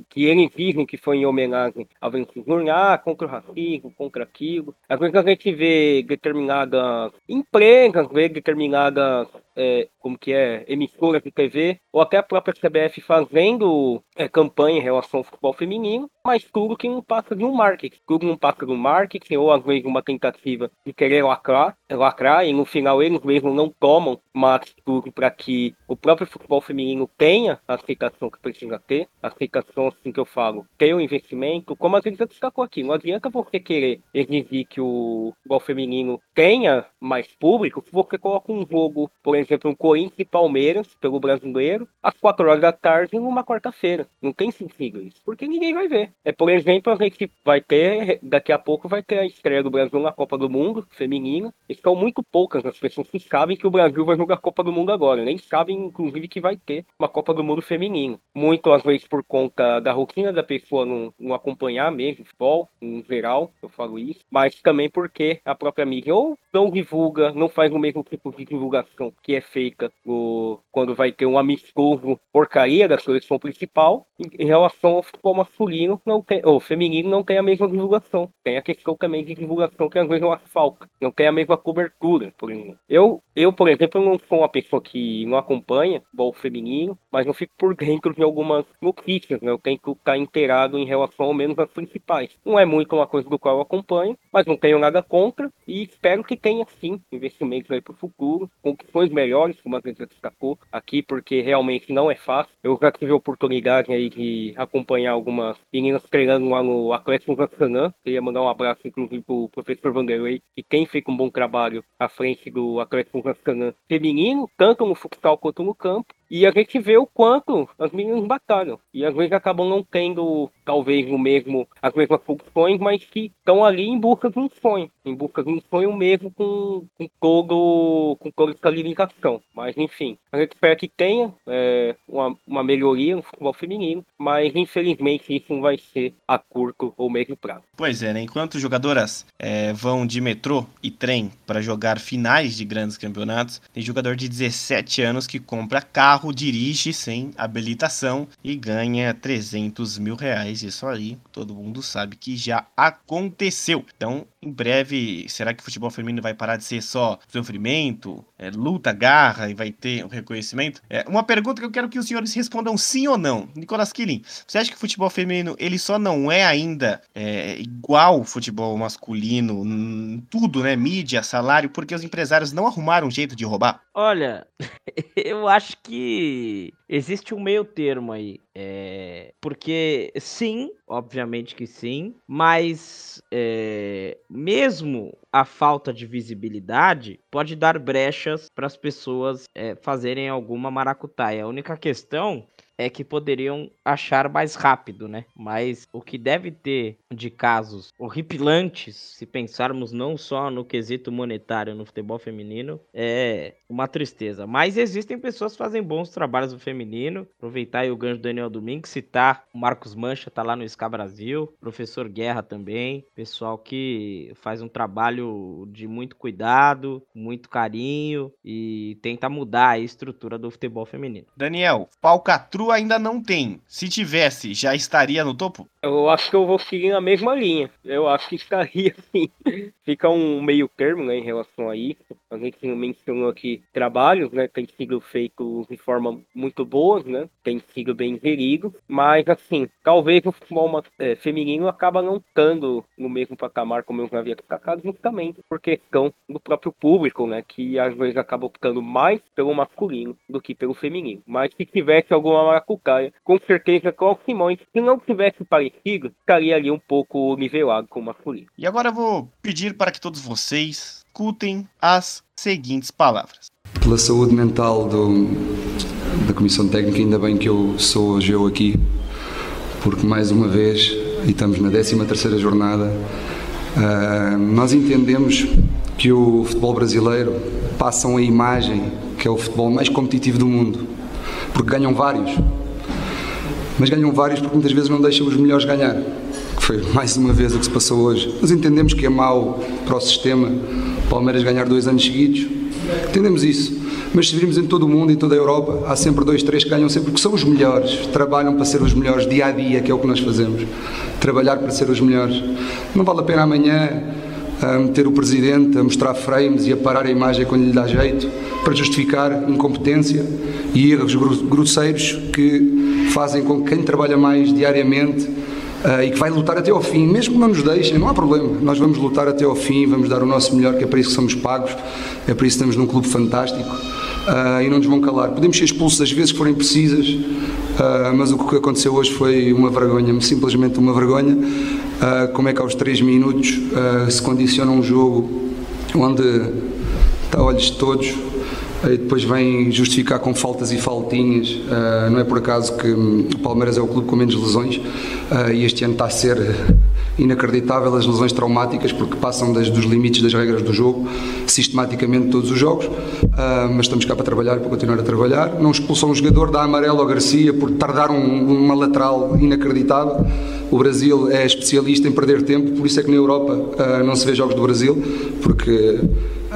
que eles dizem que foi em homenagem ao Vinícius Júnior, ah, contra o racismo, contra aquilo. Às vezes a gente vê determinadas empresas, vê determinadas é, como que é, emissoras de TV, ou até a própria CBF fazendo é, campanha em relação ao futebol feminino, mas tudo que não passa de um marketing. Tudo não passa de um marketing, ou às vezes uma tentativa de querer lacrar, lacrar e no final eles mesmos não tomam uma atitude para que o próprio futebol feminino tenha a aceitação que precisa ter, a aceitação, assim que eu falo, ter o um investimento, como a gente já destacou aqui, não adianta você querer exigir que o futebol feminino tenha mais público se você coloca um jogo, por exemplo, um Corinthians e Palmeiras, pelo brasileiro, às 4 horas da tarde, numa quarta-feira. Não tem sentido isso, porque ninguém vai ver. É, por exemplo, a gente vai ter, daqui a pouco vai ter a estreia do Brasil na Copa do Mundo, feminina, e são muito poucas as pessoas que sabem que o Brasil vai jogar Copa do Mundo agora, nem sabem, inclusive, que vai ter uma Copa do Mundo feminino. Muito, às vezes, por conta da rotina da pessoa não, não acompanhar mesmo futebol, em geral, eu falo isso, mas também porque a própria mídia ou não divulga, não faz o mesmo tipo de divulgação que é feita o, quando vai ter um amistoso porcaria da seleção principal, em, em relação ao futebol masculino, não tem, ou feminino, não tem a mesma divulgação. Tem a questão também de divulgação que às vezes não falta, não tem a mesma cobertura, por exemplo. Eu, eu, por exemplo, não sou uma pessoa que não acompanha futebol feminino, mas não fico por dentro de algumas notícias, né? Eu tenho que estar inteirado em relação ao menos às principais. Não é muito uma coisa do qual eu acompanho, mas não tenho nada contra e espero que tenha sim investimentos aí para o futuro, condições melhores, como a gente já destacou aqui, porque realmente não é fácil. Eu já tive a oportunidade aí de acompanhar algumas meninas treinando lá no Atlético Zassanã. Queria mandar um abraço, inclusive, para o professor Vanderlei, que tem feito um bom trabalho à frente do Atlético Zassanã feminino, tanto no futsal quanto no campo. E a gente vê o quanto as meninas batalham. E às vezes acabam não tendo, talvez, o mesmo, as mesmas funções, mas que estão ali em busca de um sonho. Em busca de um sonho mesmo com, com todo com toda essa limitação. Mas enfim, a gente espera que tenha é, uma, uma melhoria no futebol feminino, mas infelizmente isso não vai ser a curto ou médio prazo. Pois é, né? Enquanto jogadoras é, vão de metrô e trem para jogar finais de grandes campeonatos, tem jogador de 17 anos que compra carro, dirige sem habilitação e ganha 300 mil reais. Isso aí, todo mundo sabe que já aconteceu. Então, em breve, será que o futebol feminino vai parar de ser só sofrimento, é, luta, garra e vai ter um reconhecimento? É, uma pergunta que eu quero que os senhores respondam sim ou não. Nicolas Killing, você acha que o futebol feminino ele só não é ainda é, igual o futebol masculino, tudo, né? Mídia, salário, porque os empresários não arrumaram um jeito de roubar? Olha, eu acho que existe um meio termo aí. É, porque sim, obviamente que sim, mas é, mesmo a falta de visibilidade pode dar brechas para as pessoas é, fazerem alguma maracutaia. A única questão é que poderiam achar mais rápido, né? Mas o que deve ter de casos horripilantes, se pensarmos não só no quesito monetário no futebol feminino, é uma tristeza. Mas existem pessoas que fazem bons trabalhos no feminino. Aproveitar aí o gancho do Daniel Domingues, citar o Marcos Mancha, tá lá no SCA Brasil, professor Guerra também, pessoal que faz um trabalho de muito cuidado, muito carinho e tenta mudar a estrutura do futebol feminino. Daniel, Palcatru ainda não tem. Se tivesse, já estaria no topo? Eu acho que eu vou seguir na mesma linha. Eu acho que estaria sim. Fica um meio termo né, em relação a isso. A gente mencionou aqui trabalhos, né? Tem sido feito de forma muito boa, né? Tem sido bem gerido. Mas assim, talvez o futebol é, feminino acaba não estando no mesmo patamar como eu já havia destacado, justamente por questão do próprio público, né? Que às vezes acaba optando mais pelo masculino do que pelo feminino. Mas se tivesse alguma maracucaia, com certeza com o Simões, se não tivesse parecido, estaria ali um pouco nivelado com o masculino. E agora eu vou pedir para que todos vocês escutem as seguintes palavras. Pela saúde mental do, da Comissão Técnica, ainda bem que eu sou hoje eu aqui, porque mais uma vez, e estamos na 13 terceira jornada, uh, nós entendemos que o futebol brasileiro passa a imagem que é o futebol mais competitivo do mundo porque ganham vários. Mas ganham vários porque muitas vezes não deixam os melhores ganhar. Que foi mais uma vez o que se passou hoje. Nós entendemos que é mau para o sistema Palmeiras ganhar dois anos seguidos. Entendemos isso. Mas se virmos em todo o mundo, em toda a Europa, há sempre dois, três que ganham sempre, porque são os melhores. Trabalham para ser os melhores dia a dia, que é o que nós fazemos. Trabalhar para ser os melhores. Não vale a pena amanhã a meter o presidente a mostrar frames e a parar a imagem quando lhe dá jeito para justificar incompetência e erros grosseiros que fazem com que quem trabalha mais diariamente uh, e que vai lutar até ao fim, mesmo que não nos deixem, não há problema, nós vamos lutar até ao fim, vamos dar o nosso melhor, que é para isso que somos pagos, é para isso que estamos num clube fantástico uh, e não nos vão calar. Podemos ser expulsos às vezes que forem precisas, uh, mas o que aconteceu hoje foi uma vergonha, simplesmente uma vergonha. Como é que aos 3 minutos se condiciona um jogo onde está olhos de todos e depois vem justificar com faltas e faltinhas. Uh, não é por acaso que hum, o Palmeiras é o clube com menos lesões uh, e este ano está a ser inacreditável as lesões traumáticas porque passam das, dos limites das regras do jogo sistematicamente todos os jogos. Uh, mas estamos cá para trabalhar, para continuar a trabalhar. Não expulsam um jogador, dá amarelo ao Garcia por tardar um, uma lateral inacreditável. O Brasil é especialista em perder tempo, por isso é que na Europa não se vê jogos do Brasil, porque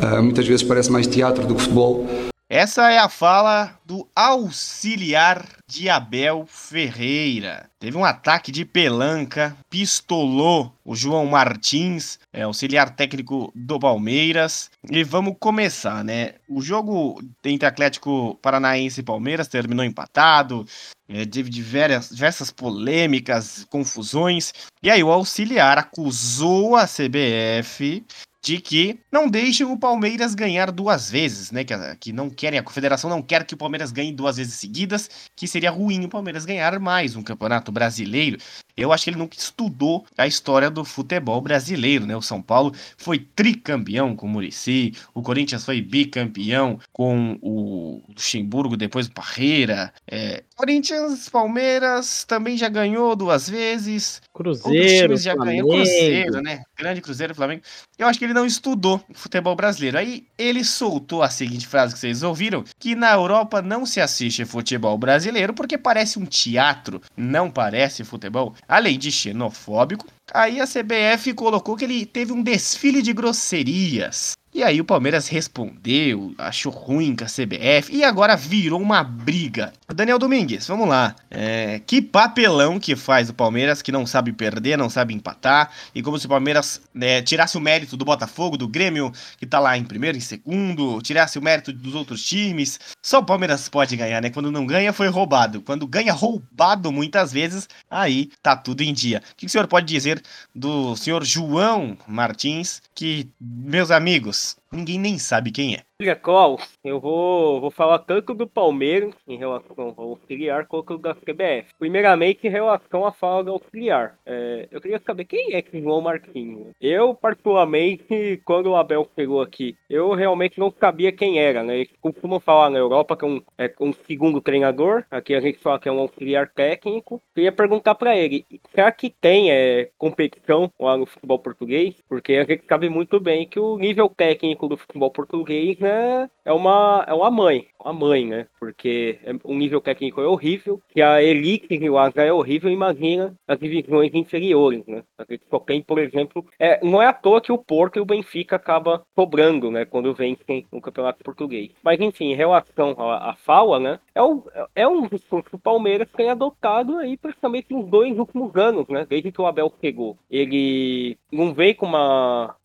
Uh, muitas vezes parece mais teatro do que futebol. Essa é a fala do auxiliar de Abel Ferreira. Teve um ataque de pelanca, pistolou o João Martins, é, auxiliar técnico do Palmeiras. E vamos começar, né? O jogo entre Atlético Paranaense e Palmeiras terminou empatado. É, teve diversas, diversas polêmicas, confusões. E aí o auxiliar acusou a CBF de que não deixam o Palmeiras ganhar duas vezes, né? Que, que não querem, a confederação não quer que o Palmeiras ganhe duas vezes seguidas, que seria ruim o Palmeiras ganhar mais um campeonato brasileiro. Eu acho que ele nunca estudou a história do futebol brasileiro, né? O São Paulo foi tricampeão com o Murici, o Corinthians foi bicampeão com o Luxemburgo, depois o Parreira. É, Corinthians, Palmeiras também já ganhou duas vezes. Cruzeiro, já ganhou Cruzeiro, né? Grande Cruzeiro, Flamengo. Eu acho que ele não estudou futebol brasileiro. Aí ele soltou a seguinte frase que vocês ouviram, que na Europa não se assiste futebol brasileiro porque parece um teatro, não parece futebol. Além de xenofóbico, aí a CBF colocou que ele teve um desfile de grosserias. E aí o Palmeiras respondeu, achou ruim com a CBF e agora virou uma briga. Daniel Domingues, vamos lá. É, que papelão que faz o Palmeiras que não sabe perder, não sabe empatar e como se o Palmeiras né, tirasse o mérito do Botafogo, do Grêmio que tá lá em primeiro, em segundo, tirasse o mérito dos outros times. Só o Palmeiras pode ganhar, né? Quando não ganha foi roubado. Quando ganha roubado muitas vezes, aí tá tudo em dia. O que o senhor pode dizer do senhor João Martins, que meus amigos Thanks. Ninguém nem sabe quem é. Olha, Klaus, eu vou, vou falar tanto do Palmeiras em relação ao auxiliar quanto da CBF. Primeiramente, em relação à fala do auxiliar. É, eu queria saber quem é esse João Marquinhos. Eu, particularmente, quando o Abel chegou aqui, eu realmente não sabia quem era, né? Eles costumam falar na Europa que é um, é um segundo treinador. Aqui a gente fala que é um auxiliar técnico. Queria perguntar para ele, será que tem é, competição lá no futebol português? Porque a gente sabe muito bem que o nível técnico do futebol português né, é, uma, é uma mãe, uma mãe, né? Porque é, o nível técnico é horrível, que a elite de lá já é horrível, imagina as divisões inferiores, né? A gente só tem, por exemplo, é, não é à toa que o Porto e o Benfica acaba sobrando, né? Quando vencem o Campeonato Português. Mas enfim, em relação à, à fala, né? É, o, é um discurso que o Palmeiras tem adotado aí praticamente nos dois últimos anos, né? Desde que o Abel chegou. Ele não vem com uma.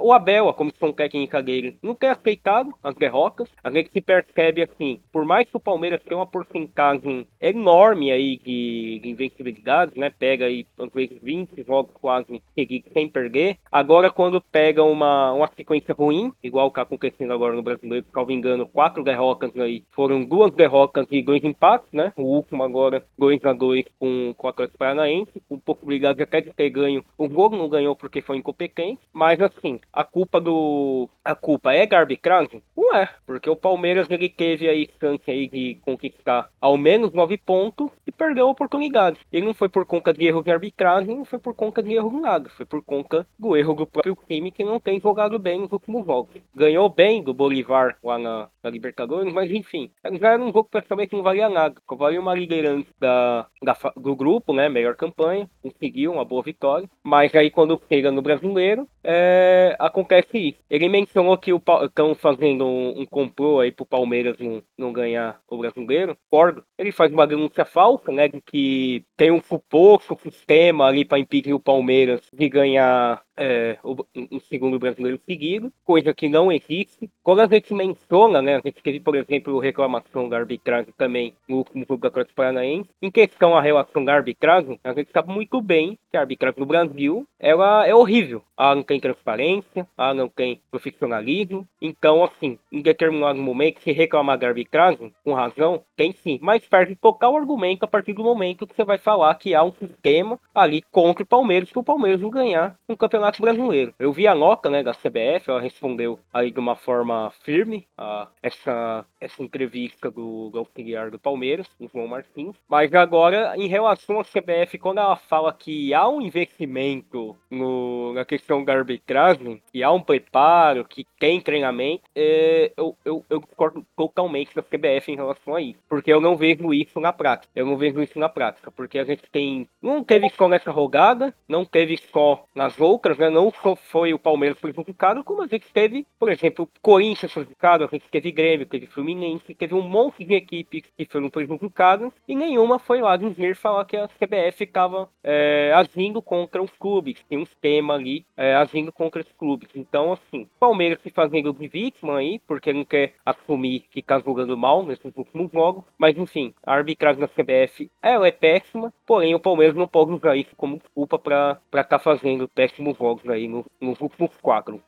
O Abel, a comissão técnica dele, não tem aceitado as derrotas. A gente se percebe assim, por mais que o Palmeiras tenha uma porcentagem enorme aí de, de invencibilidade, né? Pega aí, às vezes, 20 jogos quase seguidos sem perder. Agora, quando pega uma, uma sequência ruim, igual está acontecendo agora no brasileiro, salvo engano, quatro derrotas aí, foram duas derrotas e dois empates, né? O último agora, 2 a 2 com, com o Atlético Paranaense, um pouco obrigado até de ter ganho. O jogo não ganhou porque foi incompetente, mas assim, a culpa do. A culpa é da arbitragem? Não é, porque o Palmeiras ele teve aí chance aí de conquistar ao menos nove pontos e perdeu a oportunidade. Ele não foi por conta de erro de arbitragem, não foi por conta de erro de nada, foi por conta do erro do próprio time que não tem jogado bem nos últimos jogos. Ganhou bem do Bolivar lá na, na Libertadores, mas enfim, já era um jogo praticamente não valia nada. Valia uma liderança da, da, do grupo, né? Melhor campanha, conseguiu uma boa vitória, mas aí quando chega no brasileiro, é, acontece isso. Ele mencionou que estão fazendo um, um complô aí pro Palmeiras não, não ganhar o brasileiro. Concordo. Ele faz uma denúncia falsa, né? De que tem um suposto sistema ali para impedir o Palmeiras de ganhar é, o, um segundo brasileiro seguido, coisa que não existe. Quando a gente menciona, né, a gente teve, por exemplo, reclamação da arbitragem também no último jogo da Atlético Paranaense, em questão à relação da arbitragem, a gente sabe muito bem que a arbitragem no Brasil ela é horrível. Ela não tem transparência, ela não tem profissionalismo. Então, assim, em determinado momento, se reclamar da arbitragem, com razão, tem sim. Mas perde total argumento a partir do momento que você vai falar que há um sistema ali contra o Palmeiras, que o Palmeiras não ganhar um campeonato Campeonato Brasileiro. Eu vi a nota né, da CBF, ela respondeu aí de uma forma firme a essa, essa entrevista do, do do Palmeiras, o João Martins. Mas agora, em relação à CBF, quando ela fala que há um investimento no, na questão da arbitragem, que há um preparo, que tem treinamento, é, eu, eu, eu discordo totalmente da CBF em relação a isso. Porque eu não vejo isso na prática. Eu não vejo isso na prática. Porque a gente tem. Não teve só nessa rodada, não teve só nas outras né? Não só foi o Palmeiras prejudicado, como a gente teve, por exemplo, Corinthians prejudicado, a gente teve Grêmio, teve Fluminense, teve um monte de equipes que foram prejudicadas e nenhuma foi lá dizer falar que a CBF estava é, agindo contra os clubes, tem um esquema ali é, agindo contra os clubes. Então, assim, Palmeiras se fazendo de vítima aí, porque não quer assumir que está jogando mal nesses últimos jogos, mas enfim, a arbitragem da CBF ela é péssima, porém o Palmeiras não pode usar isso como desculpa para estar tá fazendo péssimos jogos aí no, nos últimos quatro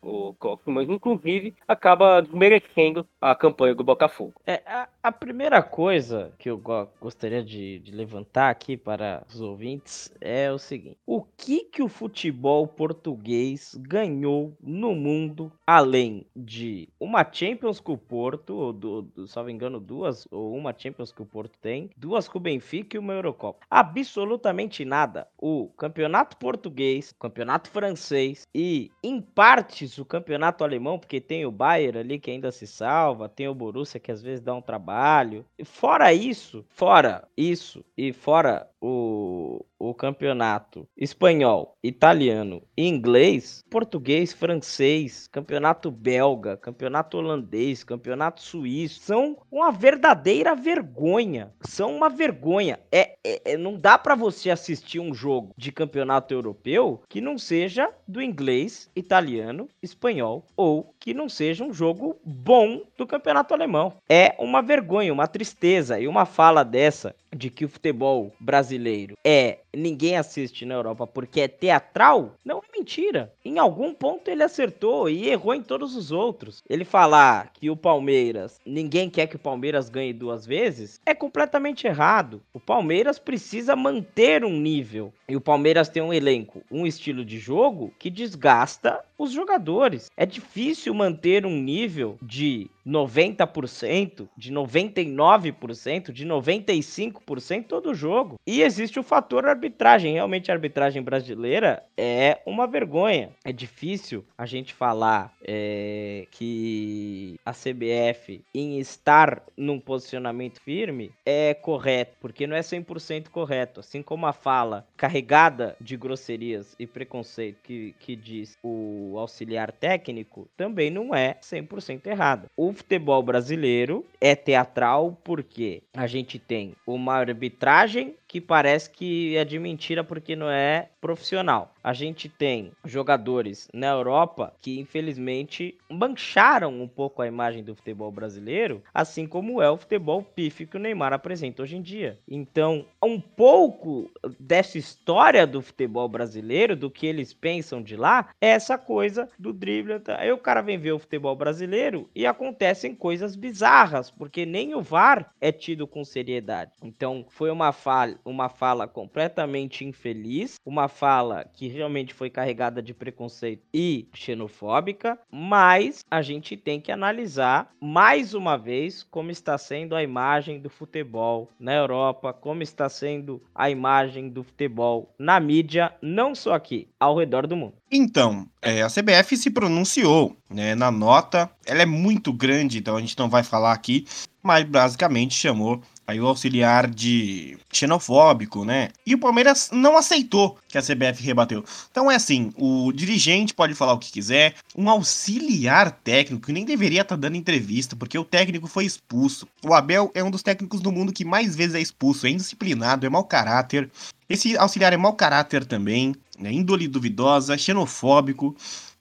mas inclusive acaba desmerecendo a campanha do Botafogo. É, a, a primeira coisa que eu go gostaria de, de, levantar aqui para os ouvintes é o seguinte: o que que o futebol português ganhou no mundo além de uma Champions que o Porto, ou do, do, me engano, duas ou uma Champions que o Porto tem, duas com o Benfica e uma Eurocopa? Absolutamente nada. O campeonato português, campeonato francês e, em partes, o campeonato alemão, porque tem o Bayern ali que ainda se salva, tem o Borussia que às vezes dá um trabalho. E fora isso, fora isso e fora o, o campeonato espanhol, italiano inglês, português, francês, campeonato belga, campeonato holandês, campeonato suíço, são uma verdadeira vergonha. São uma vergonha. É, é, é não dá para você assistir um jogo de campeonato europeu que não seja do inglês, italiano, espanhol ou que não seja um jogo bom do campeonato alemão. É uma vergonha, uma tristeza e uma fala dessa de que o futebol brasileiro é ninguém assiste na Europa porque é teatral, não é mentira. Em algum ponto ele acertou e errou em todos os outros. Ele falar que o Palmeiras, ninguém quer que o Palmeiras ganhe duas vezes, é completamente errado. O Palmeiras precisa manter um nível. E o Palmeiras tem um elenco, um estilo de jogo que desgasta os jogadores. É difícil manter um nível de 90%, de 99%, de 95% todo jogo. E existe o fator arbitragem. Realmente a arbitragem brasileira é uma vergonha. É difícil a gente falar é, que a CBF em estar num posicionamento firme é correto, porque não é 100% correto. Assim como a fala carregada de grosserias e preconceito que, que diz o auxiliar técnico também não é 100% errada. O futebol brasileiro é teatral porque a gente tem uma arbitragem que parece que é de mentira porque não é profissional. A gente tem jogadores na Europa que infelizmente mancharam um pouco a imagem do futebol brasileiro, assim como é o futebol pífio que o Neymar apresenta hoje em dia. Então, um pouco dessa história do futebol brasileiro, do que eles pensam de lá, é essa coisa do drible. Aí o cara vem ver o futebol brasileiro e acontecem coisas bizarras, porque nem o VAR é tido com seriedade. Então, foi uma falha uma fala completamente infeliz, uma fala que realmente foi carregada de preconceito e xenofóbica, mas a gente tem que analisar mais uma vez como está sendo a imagem do futebol na Europa, como está sendo a imagem do futebol na mídia, não só aqui, ao redor do mundo. Então, é, a CBF se pronunciou né, na nota, ela é muito grande, então a gente não vai falar aqui, mas basicamente chamou aí o auxiliar de xenofóbico, né? E o Palmeiras não aceitou que a CBF rebateu. Então é assim, o dirigente pode falar o que quiser, um auxiliar técnico nem deveria estar tá dando entrevista, porque o técnico foi expulso. O Abel é um dos técnicos do mundo que mais vezes é expulso, é indisciplinado, é mau caráter. Esse auxiliar é mau caráter também, né? índole duvidosa, xenofóbico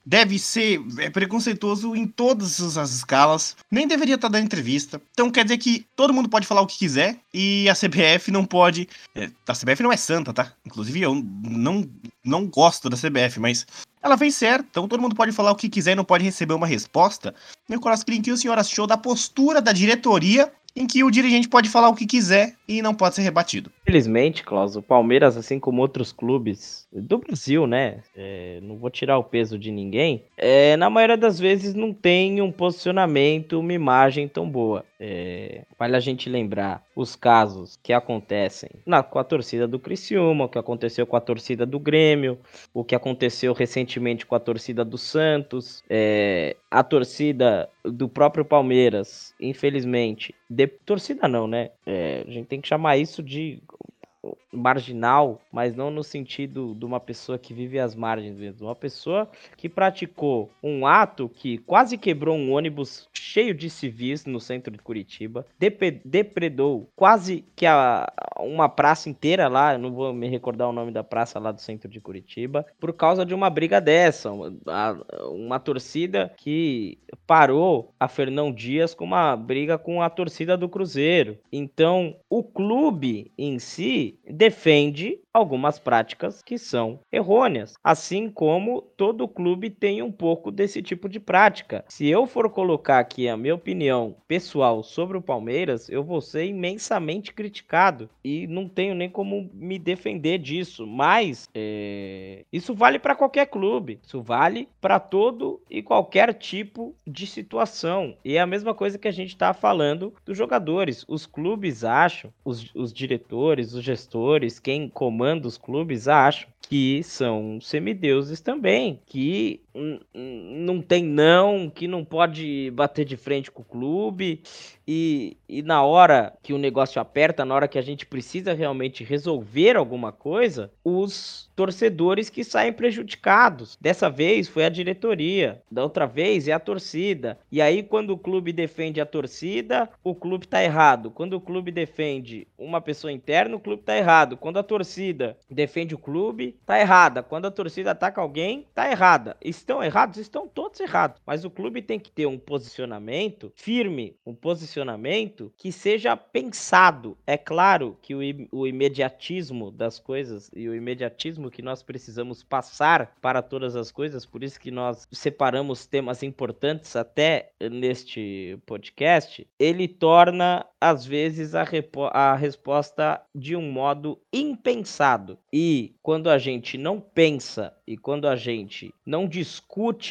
deve ser é, preconceituoso em todas as escalas, nem deveria estar tá dando entrevista. Então quer dizer que todo mundo pode falar o que quiser e a CBF não pode. É, a CBF não é santa, tá? Inclusive eu não, não gosto da CBF, mas ela fez certo, então todo mundo pode falar o que quiser e não pode receber uma resposta. Nicolas Klin, que o senhor achou da postura da diretoria em que o dirigente pode falar o que quiser e não pode ser rebatido. Felizmente, Klaus, o Palmeiras, assim como outros clubes do Brasil, né? É, não vou tirar o peso de ninguém. É, na maioria das vezes não tem um posicionamento, uma imagem tão boa. É, vale a gente lembrar os casos que acontecem na, com a torcida do Criciúma, o que aconteceu com a torcida do Grêmio, o que aconteceu recentemente com a torcida do Santos, é, a torcida do próprio Palmeiras, infelizmente, de, torcida não, né? É, a gente tem que chamar isso de marginal, mas não no sentido de uma pessoa que vive às margens. Uma pessoa que praticou um ato que quase quebrou um ônibus cheio de civis no centro de Curitiba, depredou quase que a, uma praça inteira lá, não vou me recordar o nome da praça lá do centro de Curitiba, por causa de uma briga dessa. Uma, uma torcida que parou a Fernão Dias com uma briga com a torcida do Cruzeiro. Então, o clube em si defende algumas práticas que são errôneas, assim como todo clube tem um pouco desse tipo de prática. Se eu for colocar aqui a minha opinião pessoal sobre o Palmeiras, eu vou ser imensamente criticado e não tenho nem como me defender disso, mas é... isso vale para qualquer clube, isso vale para todo e qualquer tipo de situação. E é a mesma coisa que a gente está falando dos jogadores. Os clubes acham, os, os diretores, os gestores, quem comanda os clubes acham que são semideuses também, que não tem não, que não pode bater de frente com o clube, e, e na hora que o negócio aperta, na hora que a gente precisa realmente resolver alguma coisa, os torcedores que saem prejudicados. Dessa vez foi a diretoria, da outra vez é a torcida. E aí, quando o clube defende a torcida, o clube tá errado. Quando o clube defende uma pessoa interna, o clube tá errado. Quando a torcida defende o clube, tá errada. Quando a torcida ataca alguém, tá errada. Estão errados? Estão todos errados. Mas o clube tem que ter um posicionamento firme, um posicionamento que seja pensado. É claro que o, o imediatismo das coisas e o imediatismo que nós precisamos passar para todas as coisas, por isso que nós separamos temas importantes até neste podcast, ele torna às vezes a, a resposta de um modo impensado. E quando a gente não pensa e quando a gente não discute,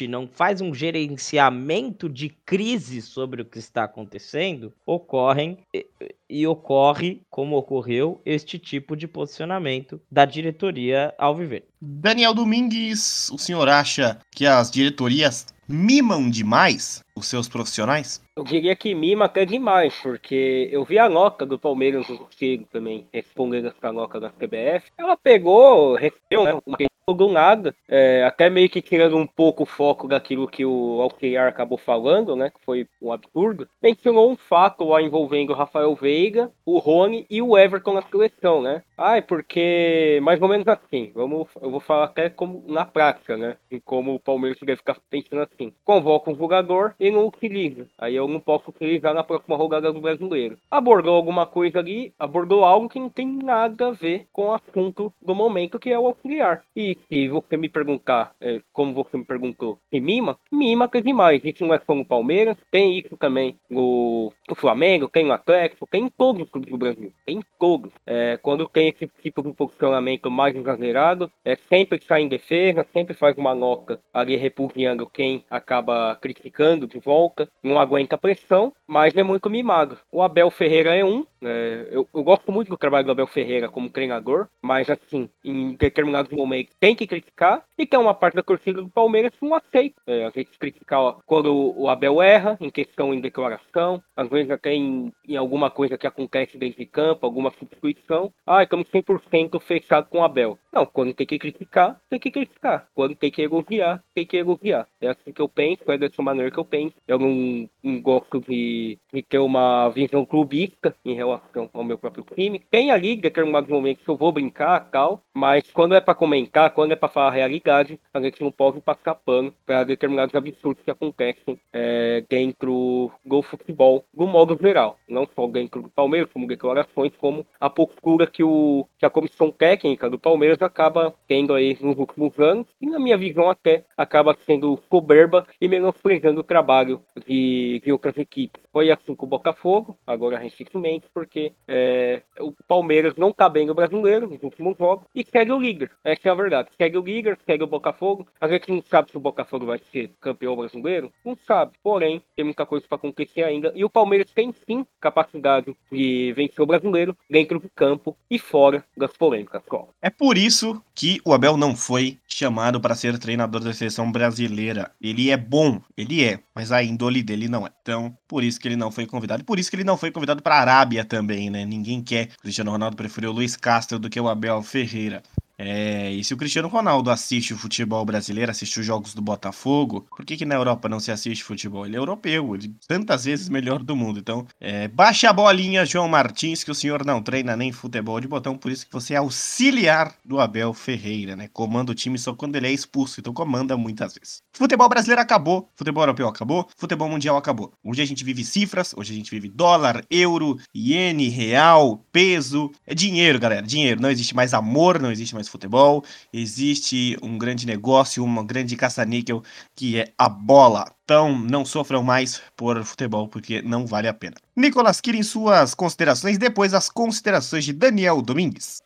não faz um gerenciamento de crise sobre o que está acontecendo, ocorrem e, e ocorre, como ocorreu, este tipo de posicionamento da diretoria ao viver. Daniel Domingues, o senhor acha que as diretorias mimam demais os seus profissionais? Eu diria que mima até demais, porque eu vi a Loca do Palmeiras no também, respondendo essa Loca da CBF. Ela pegou, recebeu, né, uma do nada, é, até meio que tirando um pouco o foco daquilo que o Alquear acabou falando, né, que foi um absurdo, mencionou um fato lá envolvendo o Rafael Veiga, o Rony e o Everton na seleção, né? Ah, é porque mais ou menos assim, vamos, eu vou falar até como na prática, né, e como o Palmeiras deve ficar pensando assim, convoca um jogador e não utiliza, aí eu não posso utilizar na próxima rodada do brasileiro. Abordou alguma coisa ali, abordou algo que não tem nada a ver com o assunto do momento, que é o auxiliar. E se você me perguntar, é, como você me perguntou, se mima, mima que demais. Isso não é só no Palmeiras, tem isso também no, no Flamengo, tem no Atlético, tem em todos os clubes do Brasil, tem em todos. É, quando tem esse tipo de posicionamento mais exagerado, é sempre sai em defesa, sempre faz uma nota ali repudiando quem acaba criticando de volta, não aguenta pressão, mas é muito mimado. O Abel Ferreira é um, né, eu, eu gosto muito do trabalho do Abel Ferreira como treinador, mas assim, em determinados momentos tem que criticar e é uma parte da torcida do Palmeiras que não aceita. É, a gente criticar ó, quando o Abel erra em questão em declaração, às vezes até em, em alguma coisa que acontece dentro de campo, alguma substituição. Ah, estamos 100% fechados com o Abel. Não, quando tem que criticar, tem que criticar. Quando tem que elogiar, tem que elogiar. É assim que eu penso, é dessa maneira que eu penso. Eu não, não gosto de, de, ter uma visão clubista em relação ao meu próprio time. Tem ali determinados momentos que eu vou brincar tal, mas quando é para comentar, quando é para falar a realidade, a gente não pode passar pano para determinados absurdos que acontecem é, dentro do futebol, do modo geral. Não só dentro do Palmeiras, como declarações, como a postura que, o, que a comissão técnica do Palmeiras acaba tendo aí nos últimos anos, e na minha visão até acaba sendo soberba e menosprezando o trabalho de, de outras equipes. Foi assim com o Botafogo, agora recentemente, porque é, o Palmeiras não está bem no brasileiro nos últimos jogos e segue o líder. Essa é a verdade segue o líder, segue o Botafogo. A gente não sabe se o Botafogo vai ser campeão brasileiro, não sabe. Porém, tem muita coisa para acontecer ainda. E o Palmeiras tem sim capacidade de vencer o brasileiro dentro do campo e fora das polêmicas. É por isso que o Abel não foi chamado para ser treinador da seleção brasileira. Ele é bom, ele é, mas a índole dele não é. Então, por isso que ele não foi convidado. Por isso que ele não foi convidado para a Arábia também, né? Ninguém quer. O Cristiano Ronaldo preferiu o Luiz Castro do que o Abel Ferreira. É, e se o Cristiano Ronaldo assiste o futebol brasileiro, assiste os jogos do Botafogo, por que, que na Europa não se assiste futebol? Ele é europeu, ele é tantas vezes melhor do mundo. Então, é, baixa a bolinha, João Martins, que o senhor não treina nem futebol de botão, por isso que você é auxiliar do Abel Ferreira, né? Comanda o time só quando ele é expulso, então comanda muitas vezes. Futebol brasileiro acabou, futebol europeu acabou, futebol mundial acabou. Hoje a gente vive cifras, hoje a gente vive dólar, euro, iene, real, peso. É dinheiro, galera, dinheiro. Não existe mais amor, não existe mais futebol. Existe um grande negócio, uma grande caça-níquel que é a bola. Então, não sofram mais por futebol, porque não vale a pena. Nicolas Kirin, suas considerações, depois as considerações de Daniel Domingues.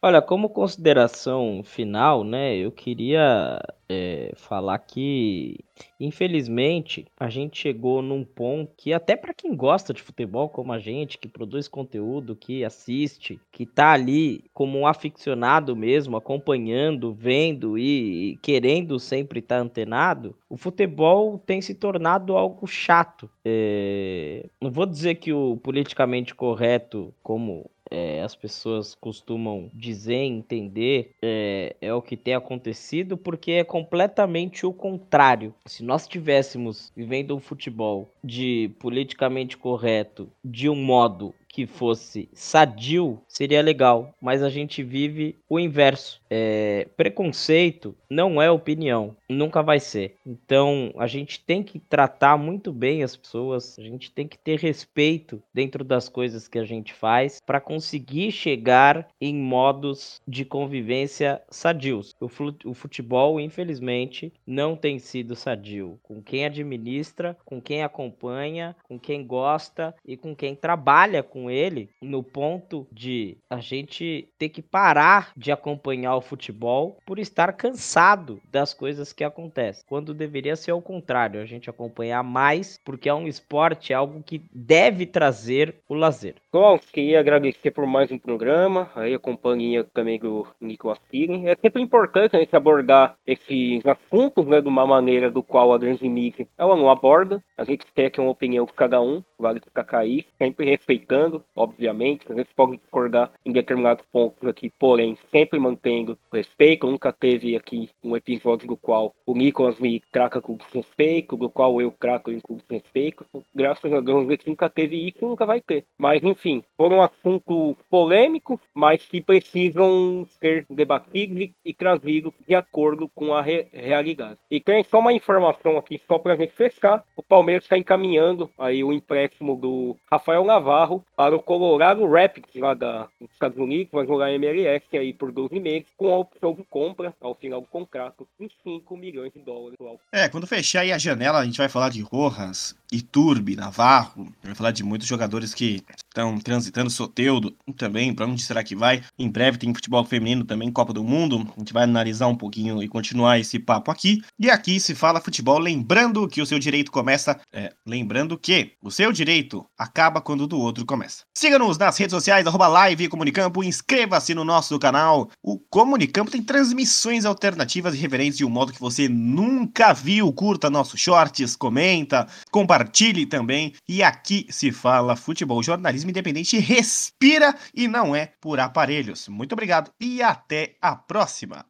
Olha, como consideração final, né, eu queria é, falar que, infelizmente, a gente chegou num ponto que até para quem gosta de futebol, como a gente, que produz conteúdo, que assiste, que tá ali como um aficionado mesmo, acompanhando, vendo e, e querendo sempre estar tá antenado, o futebol tem se tornado algo chato. É, não vou dizer que o politicamente correto, como é, as pessoas costumam dizer, entender, é, é o que tem acontecido, porque é completamente o contrário. Se nós estivéssemos vivendo um futebol de politicamente correto de um modo que fosse sadio, seria legal, mas a gente vive o inverso. É, preconceito não é opinião, nunca vai ser. Então a gente tem que tratar muito bem as pessoas, a gente tem que ter respeito dentro das coisas que a gente faz para conseguir chegar em modos de convivência sadios. O futebol, infelizmente, não tem sido sadio com quem administra, com quem acompanha, com quem gosta e com quem trabalha com ele no ponto de a gente ter que parar de acompanhar o futebol por estar cansado das coisas que acontecem, quando deveria ser o contrário, a gente acompanhar mais porque é um esporte, é algo que deve trazer o lazer. Bom, queria agradecer por mais um programa, aí a companhia também do Nicolas Piren. É sempre importante a gente abordar esses assuntos né, de uma maneira do qual a grande mídia ela não aborda. A gente quer que uma opinião de cada um, vale ficar cair, sempre respeitando obviamente, a gente pode discordar em determinados pontos aqui, porém, sempre mantendo respeito. Nunca teve aqui um episódio do qual o Nicolas me traca com desrespeito, do qual eu traco com desrespeito. Graças a Deus, a gente nunca teve isso e nunca vai ter. Mas, enfim, foram assuntos polêmicos, mas que precisam ser debatidos e trazidos de acordo com a re realidade. E tem só uma informação aqui, só para a gente fechar: o Palmeiras está encaminhando aí o empréstimo do Rafael Navarro para o Colorado Rapids, lá da, dos Estados Unidos, vai jogar MLS aí por 12 meses, com a opção de compra, ao final do contrato, de 5 milhões de dólares. É, quando fechar aí a janela, a gente vai falar de Rojas, Iturbe, Navarro, vai falar de muitos jogadores que estão transitando, Soteudo também, para onde será que vai? Em breve tem futebol feminino também, Copa do Mundo, a gente vai analisar um pouquinho e continuar esse papo aqui. E aqui se fala futebol, lembrando que o seu direito começa, é, lembrando que o seu direito acaba quando o do outro começa. Siga-nos nas redes sociais, arroba live Comunicampo, inscreva-se no nosso canal. O Comunicampo tem transmissões alternativas e reverentes de um modo que você nunca viu. Curta nossos shorts, comenta, compartilhe também. E aqui se fala futebol, jornalismo independente, respira e não é por aparelhos. Muito obrigado e até a próxima.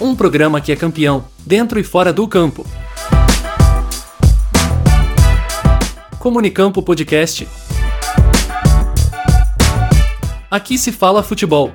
Um programa que é campeão, dentro e fora do campo. Comunicampo Podcast. Aqui se fala futebol.